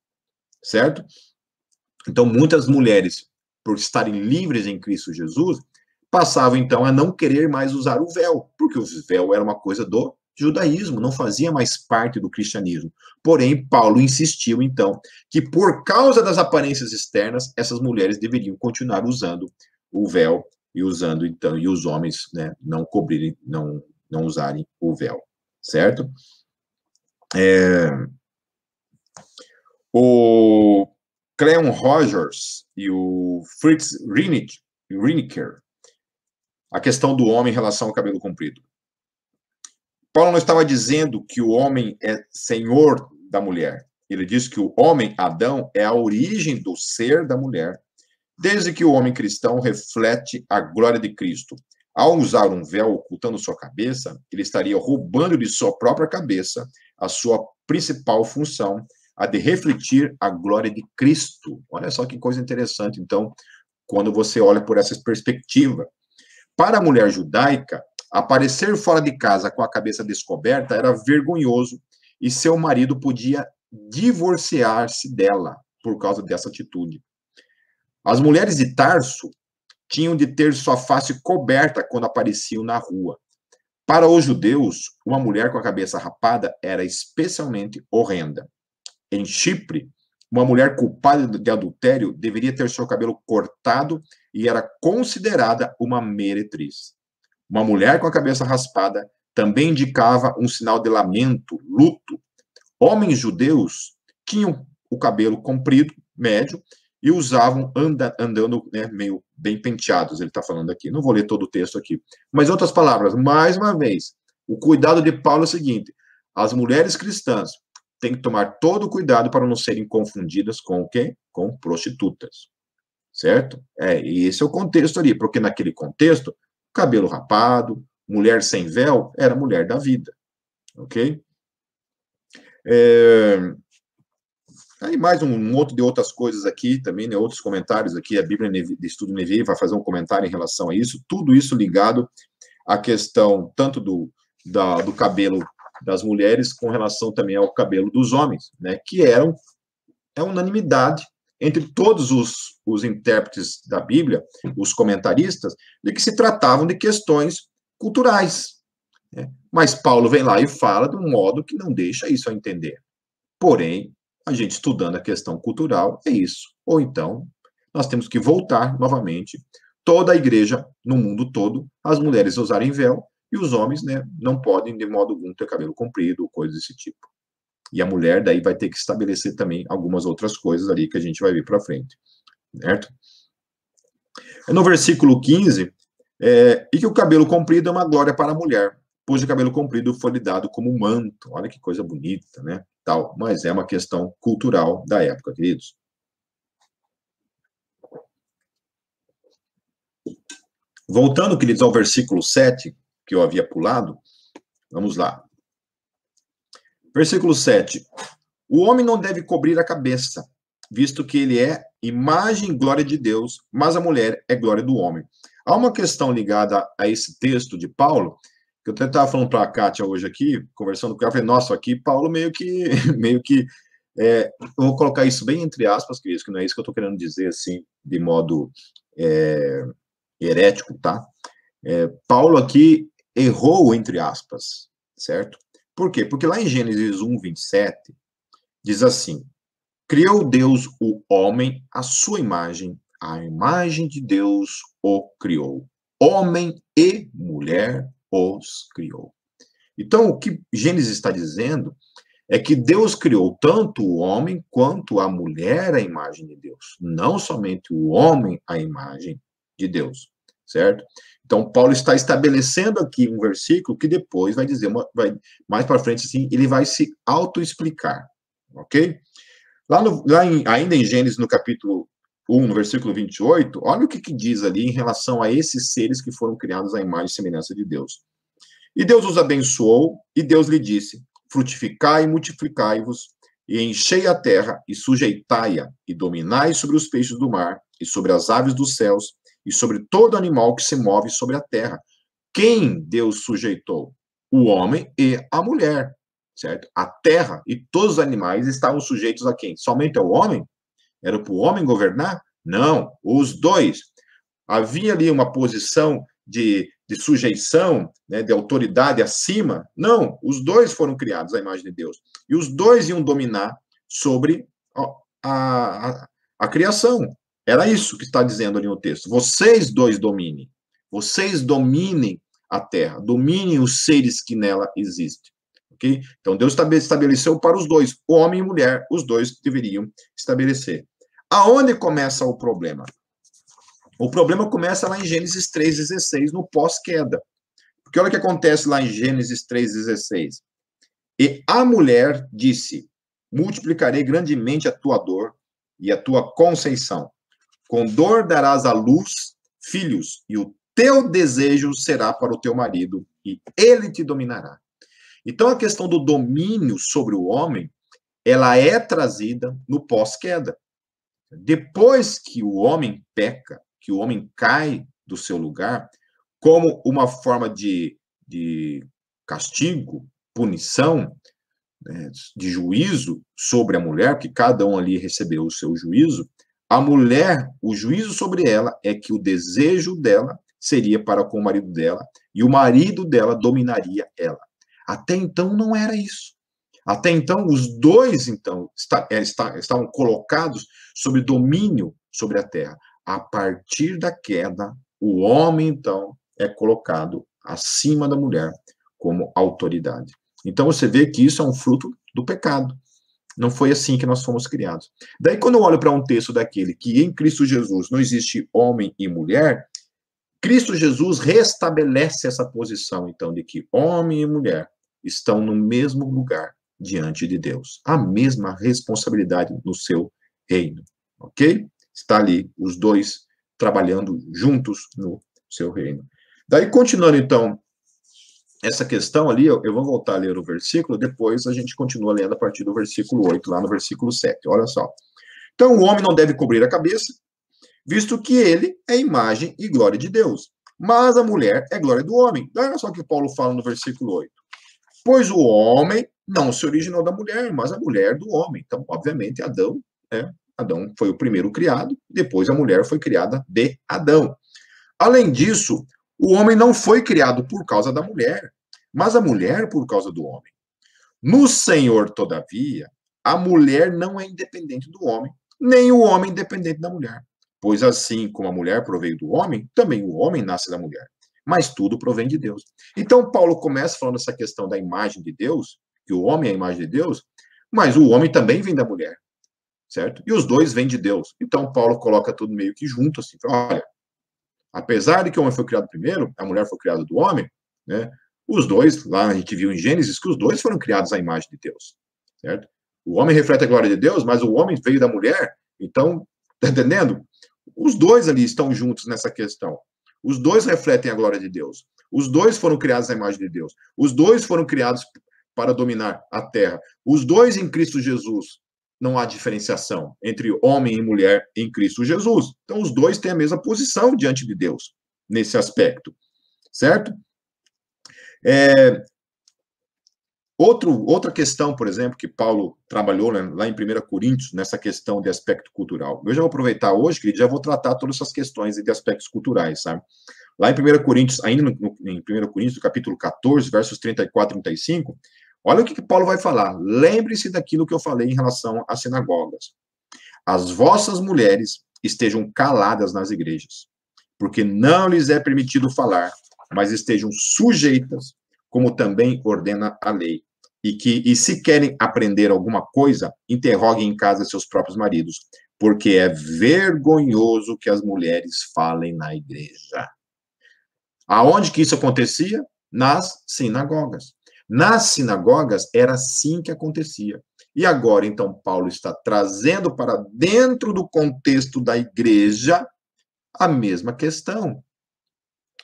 certo? Então, muitas mulheres, por estarem livres em Cristo Jesus, passavam então a não querer mais usar o véu, porque o véu era uma coisa do judaísmo, não fazia mais parte do cristianismo. Porém, Paulo insistiu então que por causa das aparências externas, essas mulheres deveriam continuar usando o véu e usando então e os homens, né, não cobrirem, não não usarem o véu, certo? É... O Cleon Rogers e o Fritz Riniker, a questão do homem em relação ao cabelo comprido. Paulo não estava dizendo que o homem é senhor da mulher. Ele diz que o homem, Adão, é a origem do ser da mulher, desde que o homem cristão reflete a glória de Cristo. Ao usar um véu ocultando sua cabeça, ele estaria roubando de sua própria cabeça a sua principal função, a de refletir a glória de Cristo. Olha só que coisa interessante, então, quando você olha por essa perspectiva. Para a mulher judaica, aparecer fora de casa com a cabeça descoberta era vergonhoso e seu marido podia divorciar-se dela por causa dessa atitude. As mulheres de Tarso tinham de ter sua face coberta quando apareciam na rua. Para os judeus, uma mulher com a cabeça rapada era especialmente horrenda. Em Chipre, uma mulher culpada de adultério deveria ter seu cabelo cortado e era considerada uma meretriz. Uma mulher com a cabeça raspada também indicava um sinal de lamento, luto. Homens judeus tinham o cabelo comprido, médio, e usavam anda, andando né, meio bem penteados, ele está falando aqui. Não vou ler todo o texto aqui. Mas, outras palavras, mais uma vez, o cuidado de Paulo é o seguinte: as mulheres cristãs tem que tomar todo o cuidado para não serem confundidas com o quê? Com prostitutas. Certo? É, e esse é o contexto ali, porque naquele contexto, cabelo rapado, mulher sem véu, era mulher da vida. Ok? É, aí mais um, um, outro de outras coisas aqui também, né, outros comentários aqui, a Bíblia de Estudo Nevi vai fazer um comentário em relação a isso, tudo isso ligado à questão tanto do, da, do cabelo das mulheres com relação também ao cabelo dos homens, né, que eram é unanimidade entre todos os, os intérpretes da Bíblia, os comentaristas, de que se tratavam de questões culturais. Né? Mas Paulo vem lá e fala de um modo que não deixa isso a entender. Porém, a gente estudando a questão cultural é isso. Ou então, nós temos que voltar novamente toda a igreja no mundo todo, as mulheres usarem véu e os homens, né, não podem de modo algum ter cabelo comprido, coisas desse tipo. E a mulher daí vai ter que estabelecer também algumas outras coisas ali que a gente vai ver para frente, certo? No versículo 15, é, e que o cabelo comprido é uma glória para a mulher, pois o cabelo comprido foi lhe dado como manto. Olha que coisa bonita, né? Tal, mas é uma questão cultural da época, queridos. Voltando, queridos, ao versículo 7, que eu havia pulado, vamos lá. Versículo 7. O homem não deve cobrir a cabeça, visto que ele é imagem e glória de Deus, mas a mulher é glória do homem. Há uma questão ligada a esse texto de Paulo, que eu até estava falando para a Kátia hoje aqui, conversando com ela, falei, nossa, aqui Paulo meio que, <laughs> meio que, é, eu vou colocar isso bem entre aspas, que isso que não é isso que eu estou querendo dizer, assim, de modo é, herético, tá? É, Paulo aqui errou, entre aspas, certo? Por quê? Porque lá em Gênesis 1, 27, diz assim, criou Deus o homem à sua imagem, a imagem de Deus o criou. Homem e mulher os criou. Então, o que Gênesis está dizendo é que Deus criou tanto o homem quanto a mulher à imagem de Deus, não somente o homem à imagem de Deus, certo? Então, Paulo está estabelecendo aqui um versículo que depois vai dizer, uma, vai, mais para frente, assim, ele vai se auto-explicar, ok? Lá, no, lá em, ainda em Gênesis, no capítulo 1, no versículo 28, olha o que, que diz ali em relação a esses seres que foram criados à imagem e semelhança de Deus. E Deus os abençoou, e Deus lhe disse: Frutificai e multiplicai-vos, e enchei a terra, e sujeitai-a, e dominai sobre os peixes do mar, e sobre as aves dos céus, e sobre todo animal que se move sobre a terra. Quem Deus sujeitou? O homem e a mulher, certo? A terra e todos os animais estavam sujeitos a quem? Somente ao homem? Era para o homem governar? Não, os dois. Havia ali uma posição de, de sujeição, né, de autoridade acima? Não, os dois foram criados à imagem de Deus. E os dois iam dominar sobre a, a, a criação. Era isso que está dizendo ali no texto. Vocês dois dominem. Vocês dominem a terra, dominem os seres que nela existem. Ok? Então Deus estabeleceu para os dois, homem e mulher, os dois deveriam estabelecer. Aonde começa o problema? O problema começa lá em Gênesis 3,16, no pós-queda. Porque olha o que acontece lá em Gênesis 3,16. E a mulher disse: Multiplicarei grandemente a tua dor e a tua conceição. Com dor darás à luz filhos, e o teu desejo será para o teu marido, e ele te dominará. Então a questão do domínio sobre o homem, ela é trazida no pós-queda. Depois que o homem peca, que o homem cai do seu lugar, como uma forma de, de castigo, punição, né, de juízo sobre a mulher, que cada um ali recebeu o seu juízo, a mulher, o juízo sobre ela é que o desejo dela seria para com o marido dela e o marido dela dominaria ela. Até então não era isso. Até então, os dois, então, está, é, está, estavam colocados sob domínio sobre a terra. A partir da queda, o homem, então, é colocado acima da mulher como autoridade. Então, você vê que isso é um fruto do pecado. Não foi assim que nós fomos criados. Daí, quando eu olho para um texto daquele que em Cristo Jesus não existe homem e mulher, Cristo Jesus restabelece essa posição, então, de que homem e mulher estão no mesmo lugar diante de Deus. A mesma responsabilidade no seu reino, ok? Está ali os dois trabalhando juntos no seu reino. Daí, continuando então essa questão ali, eu, eu, vou voltar a ler o versículo, depois a gente continua lendo a partir do versículo 8, lá no versículo 7. Olha só. Então, o homem não deve cobrir a cabeça, visto que ele é imagem e glória de Deus. Mas a mulher é glória do homem. Olha só o que Paulo fala no versículo 8. Pois o homem não se originou da mulher, mas a mulher do homem. Então, obviamente, Adão, né? Adão foi o primeiro criado, depois a mulher foi criada de Adão. Além disso, o homem não foi criado por causa da mulher, mas a mulher por causa do homem. No Senhor, todavia, a mulher não é independente do homem, nem o homem independente da mulher. Pois assim como a mulher proveio do homem, também o homem nasce da mulher. Mas tudo provém de Deus. Então, Paulo começa falando essa questão da imagem de Deus, que o homem é a imagem de Deus, mas o homem também vem da mulher, certo? E os dois vêm de Deus. Então, Paulo coloca tudo meio que junto, assim, olha, apesar de que o homem foi criado primeiro, a mulher foi criada do homem, né? Os dois, lá a gente viu em Gênesis que os dois foram criados à imagem de Deus, certo? O homem reflete a glória de Deus, mas o homem veio da mulher, então, tá entendendo? Os dois ali estão juntos nessa questão. Os dois refletem a glória de Deus. Os dois foram criados à imagem de Deus. Os dois foram criados para dominar a terra. Os dois em Cristo Jesus. Não há diferenciação entre homem e mulher em Cristo Jesus. Então, os dois têm a mesma posição diante de Deus, nesse aspecto. Certo? É, Outro, outra questão, por exemplo, que Paulo trabalhou né, lá em 1 Coríntios, nessa questão de aspecto cultural. Eu já vou aproveitar hoje, querido, já vou tratar todas essas questões de aspectos culturais, sabe? Lá em 1 Coríntios, ainda no, no, em 1 Coríntios, capítulo 14, versos 34 e 35, olha o que, que Paulo vai falar. Lembre-se daquilo que eu falei em relação às sinagogas. As vossas mulheres estejam caladas nas igrejas, porque não lhes é permitido falar, mas estejam sujeitas, como também ordena a lei e que e se querem aprender alguma coisa, interroguem em casa seus próprios maridos, porque é vergonhoso que as mulheres falem na igreja. Aonde que isso acontecia? Nas sinagogas. Nas sinagogas era assim que acontecia. E agora, então, Paulo está trazendo para dentro do contexto da igreja a mesma questão.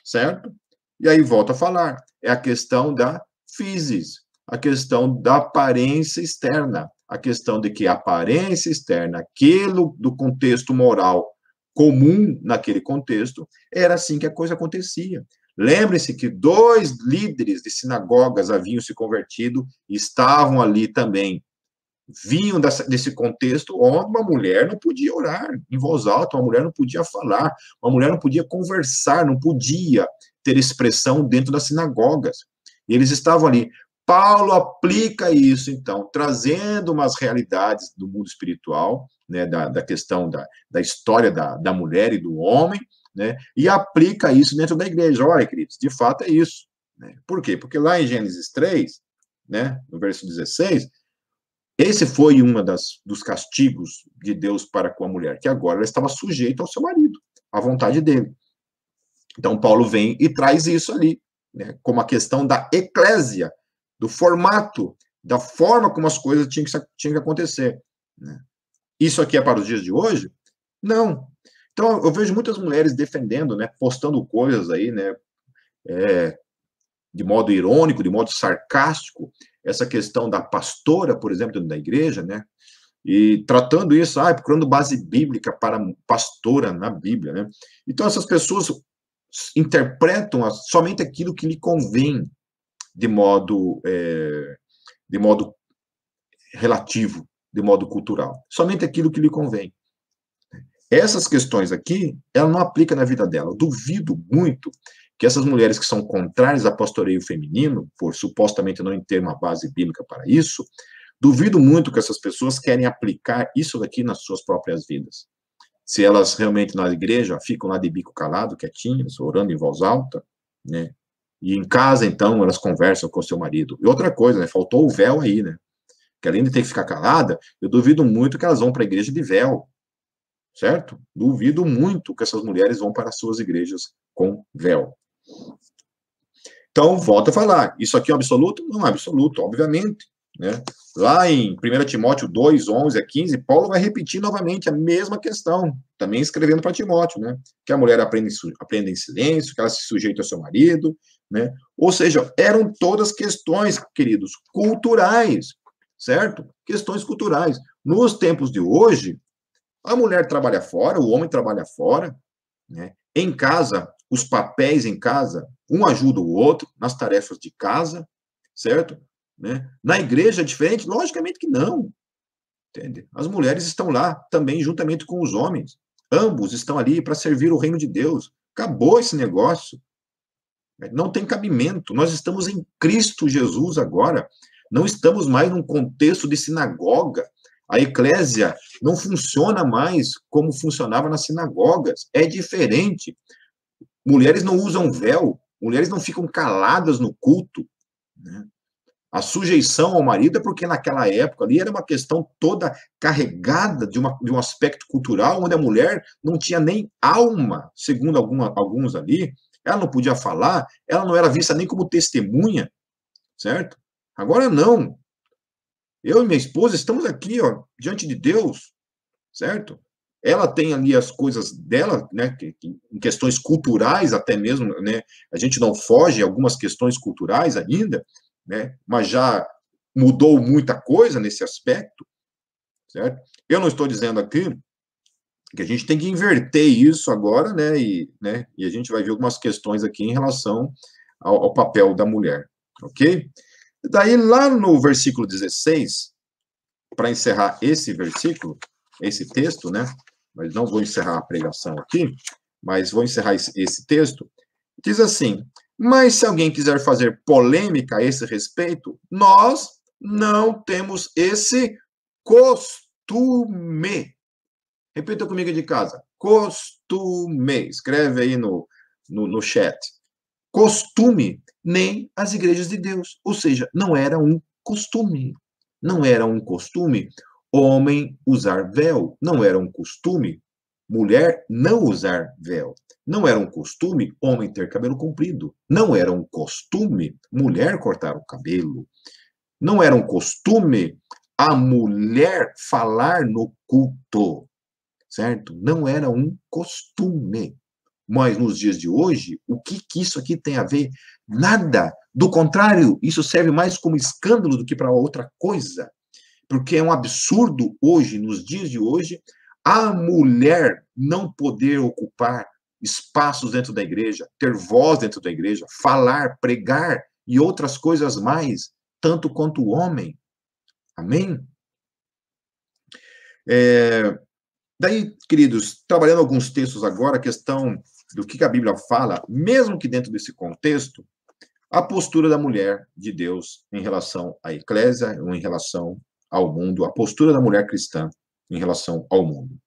Certo? E aí volta a falar. É a questão da physis a questão da aparência externa, a questão de que a aparência externa, aquilo do contexto moral comum naquele contexto, era assim que a coisa acontecia. Lembre-se que dois líderes de sinagogas haviam se convertido e estavam ali também. Vinham desse contexto onde uma mulher não podia orar em voz alta, uma mulher não podia falar, uma mulher não podia conversar, não podia ter expressão dentro das sinagogas. E eles estavam ali. Paulo aplica isso, então, trazendo umas realidades do mundo espiritual, né, da, da questão da, da história da, da mulher e do homem, né, e aplica isso dentro da igreja. Olha, queridos, de fato é isso. Né? Por quê? Porque lá em Gênesis 3, né, no verso 16, esse foi um dos castigos de Deus para com a mulher, que agora ela estava sujeita ao seu marido, à vontade dele. Então, Paulo vem e traz isso ali, né, como a questão da eclésia, do formato, da forma como as coisas tinham que, tinham que acontecer. Né? Isso aqui é para os dias de hoje? Não. Então, eu vejo muitas mulheres defendendo, né, postando coisas aí, né, é, de modo irônico, de modo sarcástico, essa questão da pastora, por exemplo, da igreja, né, e tratando isso, ah, procurando base bíblica para pastora na Bíblia, né. Então, essas pessoas interpretam somente aquilo que lhe convém, de modo, é, de modo relativo, de modo cultural. Somente aquilo que lhe convém. Essas questões aqui, ela não aplica na vida dela. Eu duvido muito que essas mulheres que são contrárias ao pastoreio feminino, por supostamente não ter uma base bíblica para isso, duvido muito que essas pessoas querem aplicar isso daqui nas suas próprias vidas. Se elas realmente na igreja ficam lá de bico calado, quietinhas, orando em voz alta, né, e em casa, então, elas conversam com o seu marido. E outra coisa, né? Faltou o véu aí, né? Que além de ter que ficar calada, eu duvido muito que elas vão para a igreja de véu. Certo? Duvido muito que essas mulheres vão para as suas igrejas com véu. Então, volta a falar. Isso aqui é absoluto? Não é absoluto, obviamente. Né? Lá em 1 Timóteo 2, 11 a 15, Paulo vai repetir novamente a mesma questão, também escrevendo para Timóteo, né? que a mulher aprende, aprende em silêncio, que ela se sujeita ao seu marido, né? Ou seja, eram todas questões, queridos, culturais, certo? Questões culturais. Nos tempos de hoje, a mulher trabalha fora, o homem trabalha fora, né? Em casa, os papéis em casa, um ajuda o outro nas tarefas de casa, certo? Né? Na igreja é diferente? Logicamente que não. Entende? As mulheres estão lá também juntamente com os homens. Ambos estão ali para servir o reino de Deus. Acabou esse negócio. Não tem cabimento. Nós estamos em Cristo Jesus agora. Não estamos mais num contexto de sinagoga. A eclésia não funciona mais como funcionava nas sinagogas. É diferente. Mulheres não usam véu. Mulheres não ficam caladas no culto. Né? A sujeição ao marido é porque naquela época ali era uma questão toda carregada de, uma, de um aspecto cultural, onde a mulher não tinha nem alma, segundo alguma, alguns ali, ela não podia falar, ela não era vista nem como testemunha, certo? Agora não. Eu e minha esposa estamos aqui, ó, diante de Deus, certo? ela tem ali as coisas dela, né, em questões culturais até mesmo, né, a gente não foge algumas questões culturais ainda, né, mas já mudou muita coisa nesse aspecto, certo? Eu não estou dizendo aqui que a gente tem que inverter isso agora, né, e, né, e a gente vai ver algumas questões aqui em relação ao, ao papel da mulher, ok? Daí, lá no versículo 16, para encerrar esse versículo, esse texto, né, mas não vou encerrar a pregação aqui, mas vou encerrar esse, texto. Diz assim: Mas se alguém quiser fazer polêmica a esse respeito, nós não temos esse costume. Repita comigo de casa. Costume. Escreve aí no, no, no chat. Costume, nem as igrejas de Deus. Ou seja, não era um costume. Não era um costume homem usar véu. Não era um costume mulher não usar véu. Não era um costume homem ter cabelo comprido. Não era um costume mulher cortar o cabelo. Não era um costume a mulher falar no culto. Certo? Não era um costume. Mas nos dias de hoje, o que, que isso aqui tem a ver? Nada. Do contrário, isso serve mais como escândalo do que para outra coisa porque é um absurdo hoje, nos dias de hoje, a mulher não poder ocupar espaços dentro da igreja, ter voz dentro da igreja, falar, pregar e outras coisas mais, tanto quanto o homem. Amém? É, daí, queridos, trabalhando alguns textos agora, a questão do que a Bíblia fala, mesmo que dentro desse contexto, a postura da mulher de Deus em relação à eclésia, ou em relação ao mundo, a postura da mulher cristã em relação ao mundo.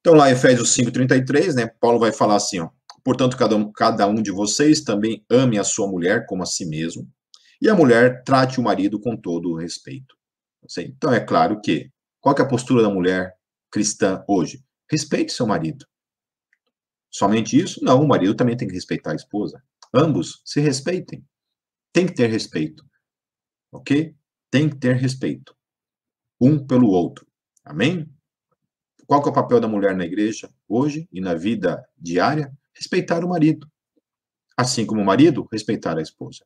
Então, lá em Efésios 5,33, né, Paulo vai falar assim, ó, portanto, cada um, cada um de vocês também ame a sua mulher como a si mesmo, e a mulher trate o marido com todo o respeito. Então, é claro que, qual é a postura da mulher cristã hoje? Respeite seu marido. Somente isso? Não, o marido também tem que respeitar a esposa. Ambos se respeitem. Tem que ter respeito. Ok? Tem que ter respeito. Um pelo outro. Amém? Qual é o papel da mulher na igreja hoje e na vida diária? Respeitar o marido. Assim como o marido, respeitar a esposa.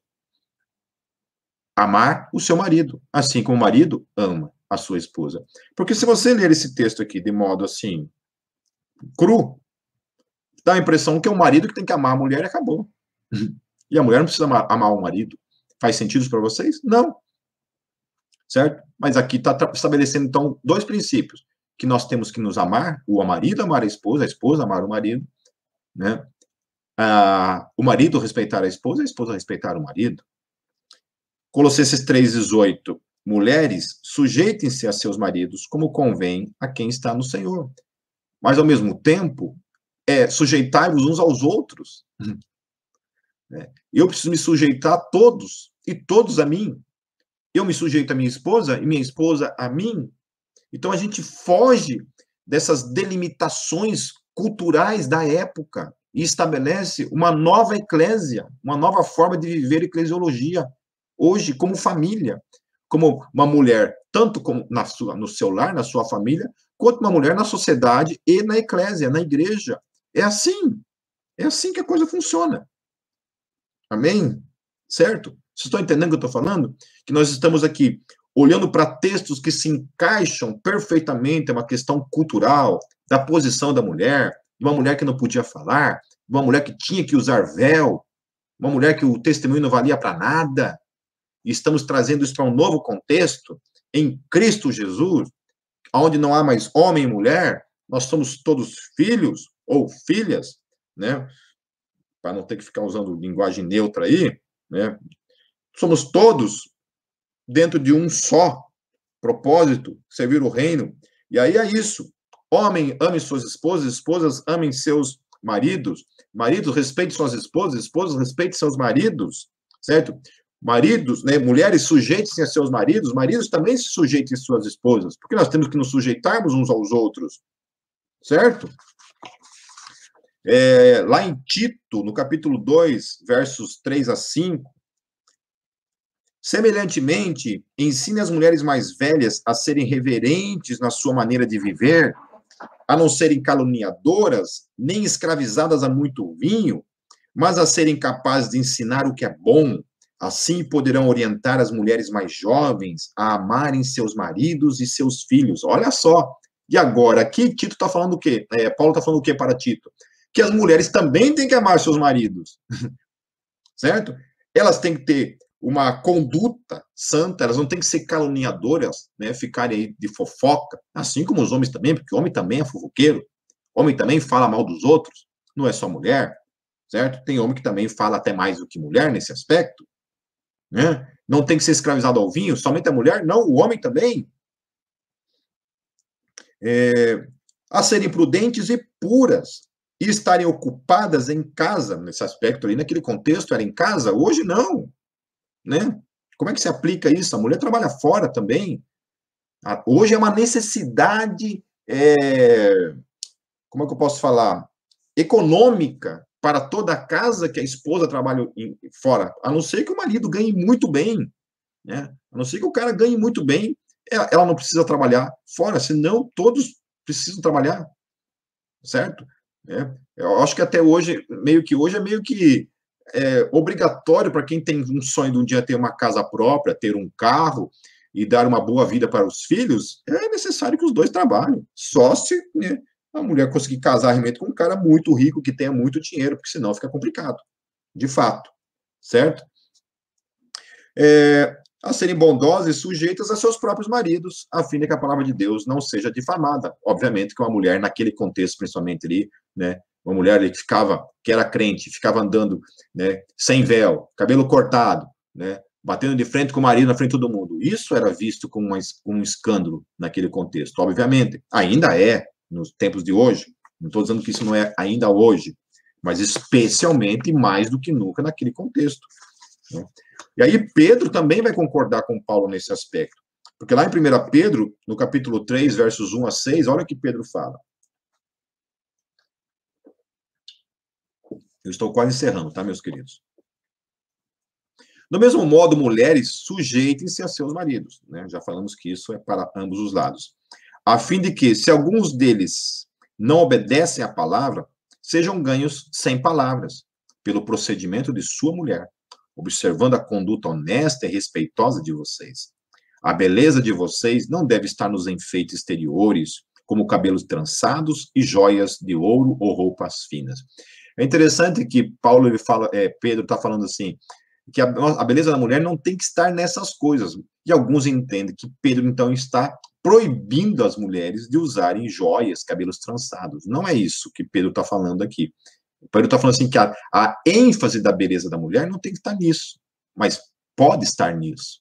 Amar o seu marido, assim como o marido ama a sua esposa. Porque se você ler esse texto aqui de modo assim, cru, dá a impressão que é o marido que tem que amar a mulher e acabou. <laughs> E a mulher não precisa amar, amar o marido. Faz sentido para vocês? Não. Certo? Mas aqui está estabelecendo, então, dois princípios. Que nós temos que nos amar, o marido amar a esposa, a esposa amar o marido, né? Ah, o marido respeitar a esposa, a esposa respeitar o marido. Colossenses 3,18. Mulheres, sujeitem-se a seus maridos como convém a quem está no Senhor. Mas, ao mesmo tempo, é sujeitai-vos uns aos outros. Né? Eu preciso me sujeitar a todos, e todos a mim. Eu me sujeito a minha esposa, e minha esposa a mim. Então a gente foge dessas delimitações culturais da época e estabelece uma nova eclésia, uma nova forma de viver eclesiologia, hoje, como família, como uma mulher, tanto como na sua, no seu lar, na sua família, quanto uma mulher na sociedade e na eclésia, na igreja. É assim. É assim que a coisa funciona. Amém? Certo? Vocês estão entendendo o que eu estou falando? Que nós estamos aqui olhando para textos que se encaixam perfeitamente, é uma questão cultural, da posição da mulher, de uma mulher que não podia falar, de uma mulher que tinha que usar véu, uma mulher que o testemunho não valia para nada. Estamos trazendo isso para um novo contexto, em Cristo Jesus, onde não há mais homem e mulher, nós somos todos filhos ou filhas, né? para não ter que ficar usando linguagem neutra aí, né? Somos todos dentro de um só propósito, servir o reino. E aí é isso. Homem ame suas esposas, esposas amem seus maridos, maridos respeitem suas esposas, esposas respeitem seus maridos, certo? Maridos, né, mulheres sujeitem-se a seus maridos, maridos também se sujeitem a suas esposas, porque nós temos que nos sujeitarmos uns aos outros, certo? É, lá em Tito, no capítulo 2, versos 3 a 5, Semelhantemente, ensine as mulheres mais velhas a serem reverentes na sua maneira de viver, a não serem caluniadoras, nem escravizadas a muito vinho, mas a serem capazes de ensinar o que é bom. Assim poderão orientar as mulheres mais jovens a amarem seus maridos e seus filhos. Olha só. E agora, aqui Tito está falando o quê? É, Paulo está falando o quê para Tito? Que as mulheres também têm que amar seus maridos. <laughs> certo? Elas têm que ter uma conduta santa, elas não têm que ser caluniadoras, né, ficarem aí de fofoca, assim como os homens também, porque o homem também é fofoqueiro, homem também fala mal dos outros, não é só mulher, certo? Tem homem que também fala até mais do que mulher nesse aspecto, né? Não tem que ser escravizado ao vinho, somente a mulher, não, o homem também. É, a serem prudentes e puras, e estarem ocupadas em casa, nesse aspecto ali, naquele contexto era em casa, hoje não, né? Como é que se aplica isso? A mulher trabalha fora também. Hoje é uma necessidade, é, como é que eu posso falar? Econômica para toda a casa que a esposa trabalha fora, a não ser que o marido ganhe muito bem, né? A não ser que o cara ganhe muito bem, ela não precisa trabalhar fora, senão todos precisam trabalhar, certo? É, eu acho que até hoje, meio que hoje é meio que é, obrigatório para quem tem um sonho de um dia ter uma casa própria, ter um carro e dar uma boa vida para os filhos, é necessário que os dois trabalhem. Só se né, a mulher conseguir casar realmente com um cara muito rico, que tenha muito dinheiro, porque senão fica complicado. De fato. Certo? É, a serem bondosas e sujeitas a seus próprios maridos, a fim de que a palavra de Deus não seja difamada. Obviamente que uma mulher, naquele contexto, principalmente ali, né, uma mulher que ficava, que era crente, ficava andando, né, sem véu, cabelo cortado, né, batendo de frente com o marido na frente de todo mundo. Isso era visto como, um escândalo naquele contexto. Obviamente, ainda é, nos tempos de hoje, não estou dizendo que isso não é ainda hoje, mas especialmente mais do que nunca naquele contexto. Né? E aí Pedro também vai concordar com Paulo nesse aspecto. Porque lá em 1 Pedro, no capítulo 3, versos 1 a 6, olha o que Pedro fala. Eu estou quase encerrando, tá, meus queridos? Do mesmo modo, mulheres, sujeitem-se a seus maridos. Né? Já falamos que isso é para ambos os lados a fim de que, se alguns deles não obedecem à palavra, sejam ganhos sem palavras, pelo procedimento de sua mulher, observando a conduta honesta e respeitosa de vocês. A beleza de vocês não deve estar nos enfeites exteriores, como cabelos trançados e joias de ouro ou roupas finas. É interessante que Paulo ele fala, é, Pedro está falando assim, que a, a beleza da mulher não tem que estar nessas coisas. E alguns entendem que Pedro então está proibindo as mulheres de usarem joias, cabelos trançados. Não é isso que Pedro está falando aqui. Pedro está falando assim que a, a, ênfase da beleza da mulher não tem que estar nisso, mas pode estar nisso.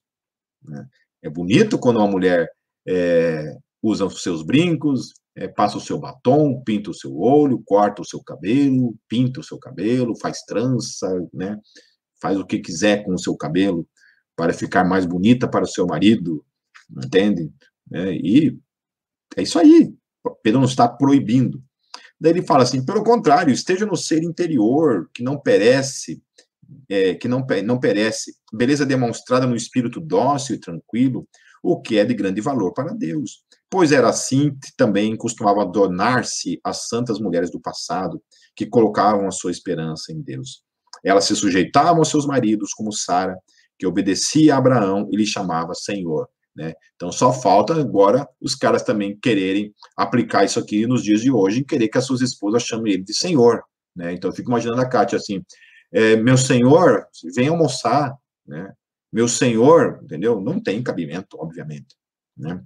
Né? É bonito quando uma mulher é, usa os seus brincos, é, passa o seu batom, pinta o seu olho, corta o seu cabelo, pinta o seu cabelo, faz trança, né? faz o que quiser com o seu cabelo para ficar mais bonita para o seu marido, entende? É, e é isso aí. Pedro não está proibindo. Daí ele fala assim: pelo contrário, esteja no ser interior, que não perece, é, que não, não perece, beleza demonstrada no espírito dócil e tranquilo, o que é de grande valor para Deus. Pois era assim que também costumava adornar-se as santas mulheres do passado, que colocavam a sua esperança em Deus. Elas se sujeitavam aos seus maridos, como Sara, que obedecia a Abraão e lhe chamava Senhor. Né? Então só falta agora os caras também quererem aplicar isso aqui nos dias de hoje e querer que as suas esposas chamem ele de senhor. Né? Então eu fico imaginando a Kátia assim, é, meu senhor, vem almoçar, né? Meu senhor, entendeu? Não tem cabimento, obviamente. Né?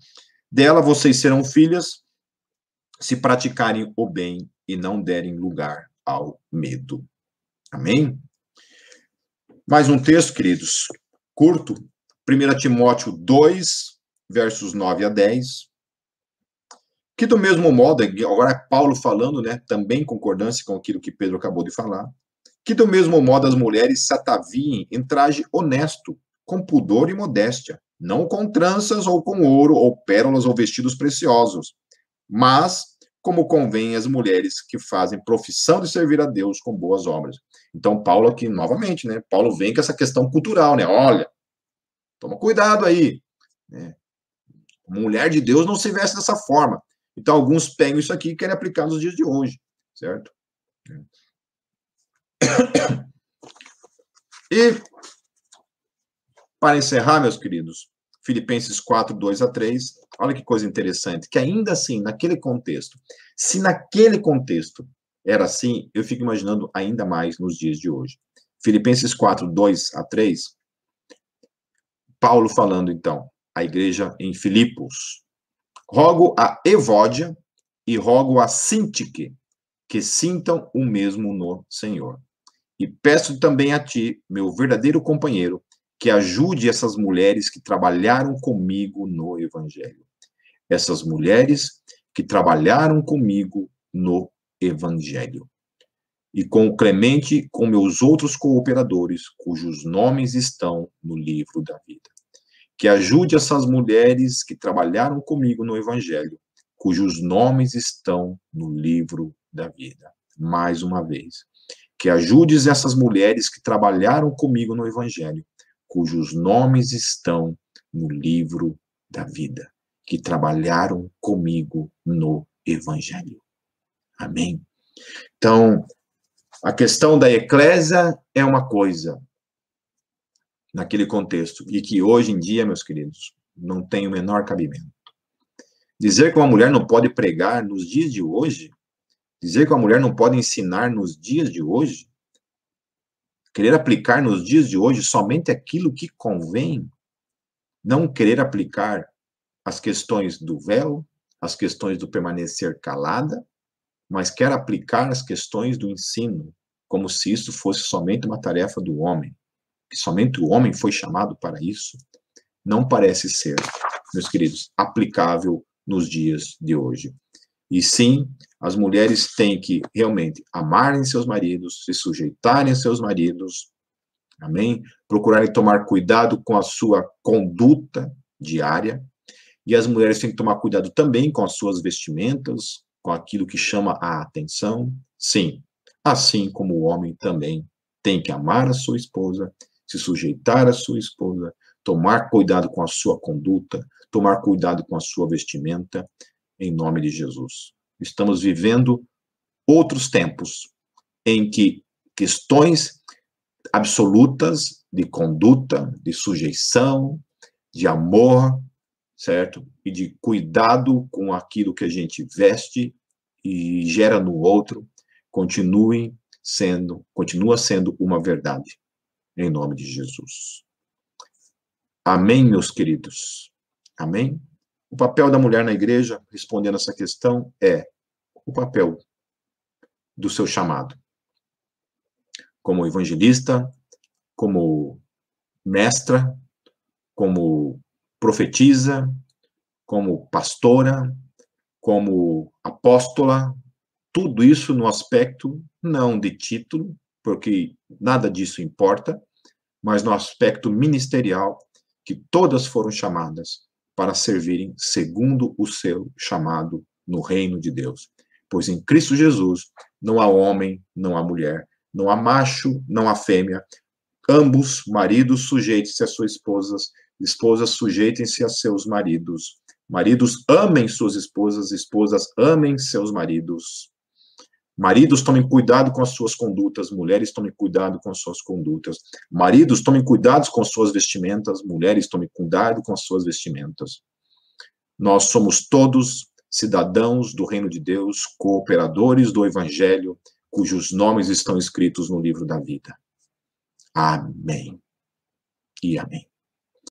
Dela vocês serão filhas se praticarem o bem e não derem lugar ao medo. Amém? Mais um texto, queridos, curto, 1 Timóteo 2, versos 9 a 10. Que do mesmo modo, agora é Paulo falando, né, também em concordância com aquilo que Pedro acabou de falar, que do mesmo modo as mulheres se ataviem em traje honesto, com pudor e modéstia, não com tranças ou com ouro ou pérolas ou vestidos preciosos, mas como convém às mulheres que fazem profissão de servir a Deus com boas obras. Então, Paulo aqui, novamente, né? Paulo vem com essa questão cultural, né? Olha, Toma cuidado aí. Né? Mulher de Deus não se veste dessa forma. Então, alguns pegam isso aqui e querem aplicar nos dias de hoje, certo? E, para encerrar, meus queridos, Filipenses 4, 2 a 3, olha que coisa interessante, que ainda assim, naquele contexto, se naquele contexto era assim, eu fico imaginando ainda mais nos dias de hoje. Filipenses 4, 2 a 3, Paulo falando então, a igreja em Filipos. Rogo a Evódia e rogo a Sintique que sintam o mesmo no Senhor. E peço também a ti, meu verdadeiro companheiro, que ajude essas mulheres que trabalharam comigo no Evangelho. Essas mulheres que trabalharam comigo no Evangelho. E com o Clemente, com meus outros cooperadores, cujos nomes estão no livro da vida que ajude essas mulheres que trabalharam comigo no Evangelho, cujos nomes estão no livro da vida. Mais uma vez. Que ajudes essas mulheres que trabalharam comigo no Evangelho, cujos nomes estão no livro da vida. Que trabalharam comigo no Evangelho. Amém? Então, a questão da eclésia é uma coisa, naquele contexto e que hoje em dia, meus queridos, não tem o menor cabimento. Dizer que uma mulher não pode pregar nos dias de hoje, dizer que uma mulher não pode ensinar nos dias de hoje, querer aplicar nos dias de hoje somente aquilo que convém, não querer aplicar as questões do véu, as questões do permanecer calada, mas quer aplicar as questões do ensino, como se isso fosse somente uma tarefa do homem que somente o homem foi chamado para isso, não parece ser, meus queridos, aplicável nos dias de hoje. E sim, as mulheres têm que realmente amarem seus maridos, se sujeitarem a seus maridos, amém? Procurarem tomar cuidado com a sua conduta diária. E as mulheres têm que tomar cuidado também com as suas vestimentas, com aquilo que chama a atenção. Sim, assim como o homem também tem que amar a sua esposa se sujeitar à sua esposa, tomar cuidado com a sua conduta, tomar cuidado com a sua vestimenta, em nome de Jesus. Estamos vivendo outros tempos em que questões absolutas de conduta, de sujeição, de amor, certo? E de cuidado com aquilo que a gente veste e gera no outro, continuem sendo, continua sendo uma verdade em nome de Jesus. Amém, meus queridos? Amém? O papel da mulher na igreja, respondendo essa questão, é o papel do seu chamado. Como evangelista, como mestra, como profetisa, como pastora, como apóstola, tudo isso no aspecto não de título, porque nada disso importa, mas no aspecto ministerial, que todas foram chamadas para servirem segundo o seu chamado no reino de Deus. Pois em Cristo Jesus não há homem, não há mulher, não há macho, não há fêmea. Ambos, maridos, sujeitem-se às suas esposas, esposas, sujeitem-se a seus maridos. Maridos, amem suas esposas, esposas, amem seus maridos. Maridos, tomem cuidado com as suas condutas, mulheres, tomem cuidado com as suas condutas. Maridos, tomem cuidado com as suas vestimentas, mulheres, tomem cuidado com as suas vestimentas. Nós somos todos cidadãos do reino de Deus, cooperadores do evangelho, cujos nomes estão escritos no livro da vida. Amém. E amém.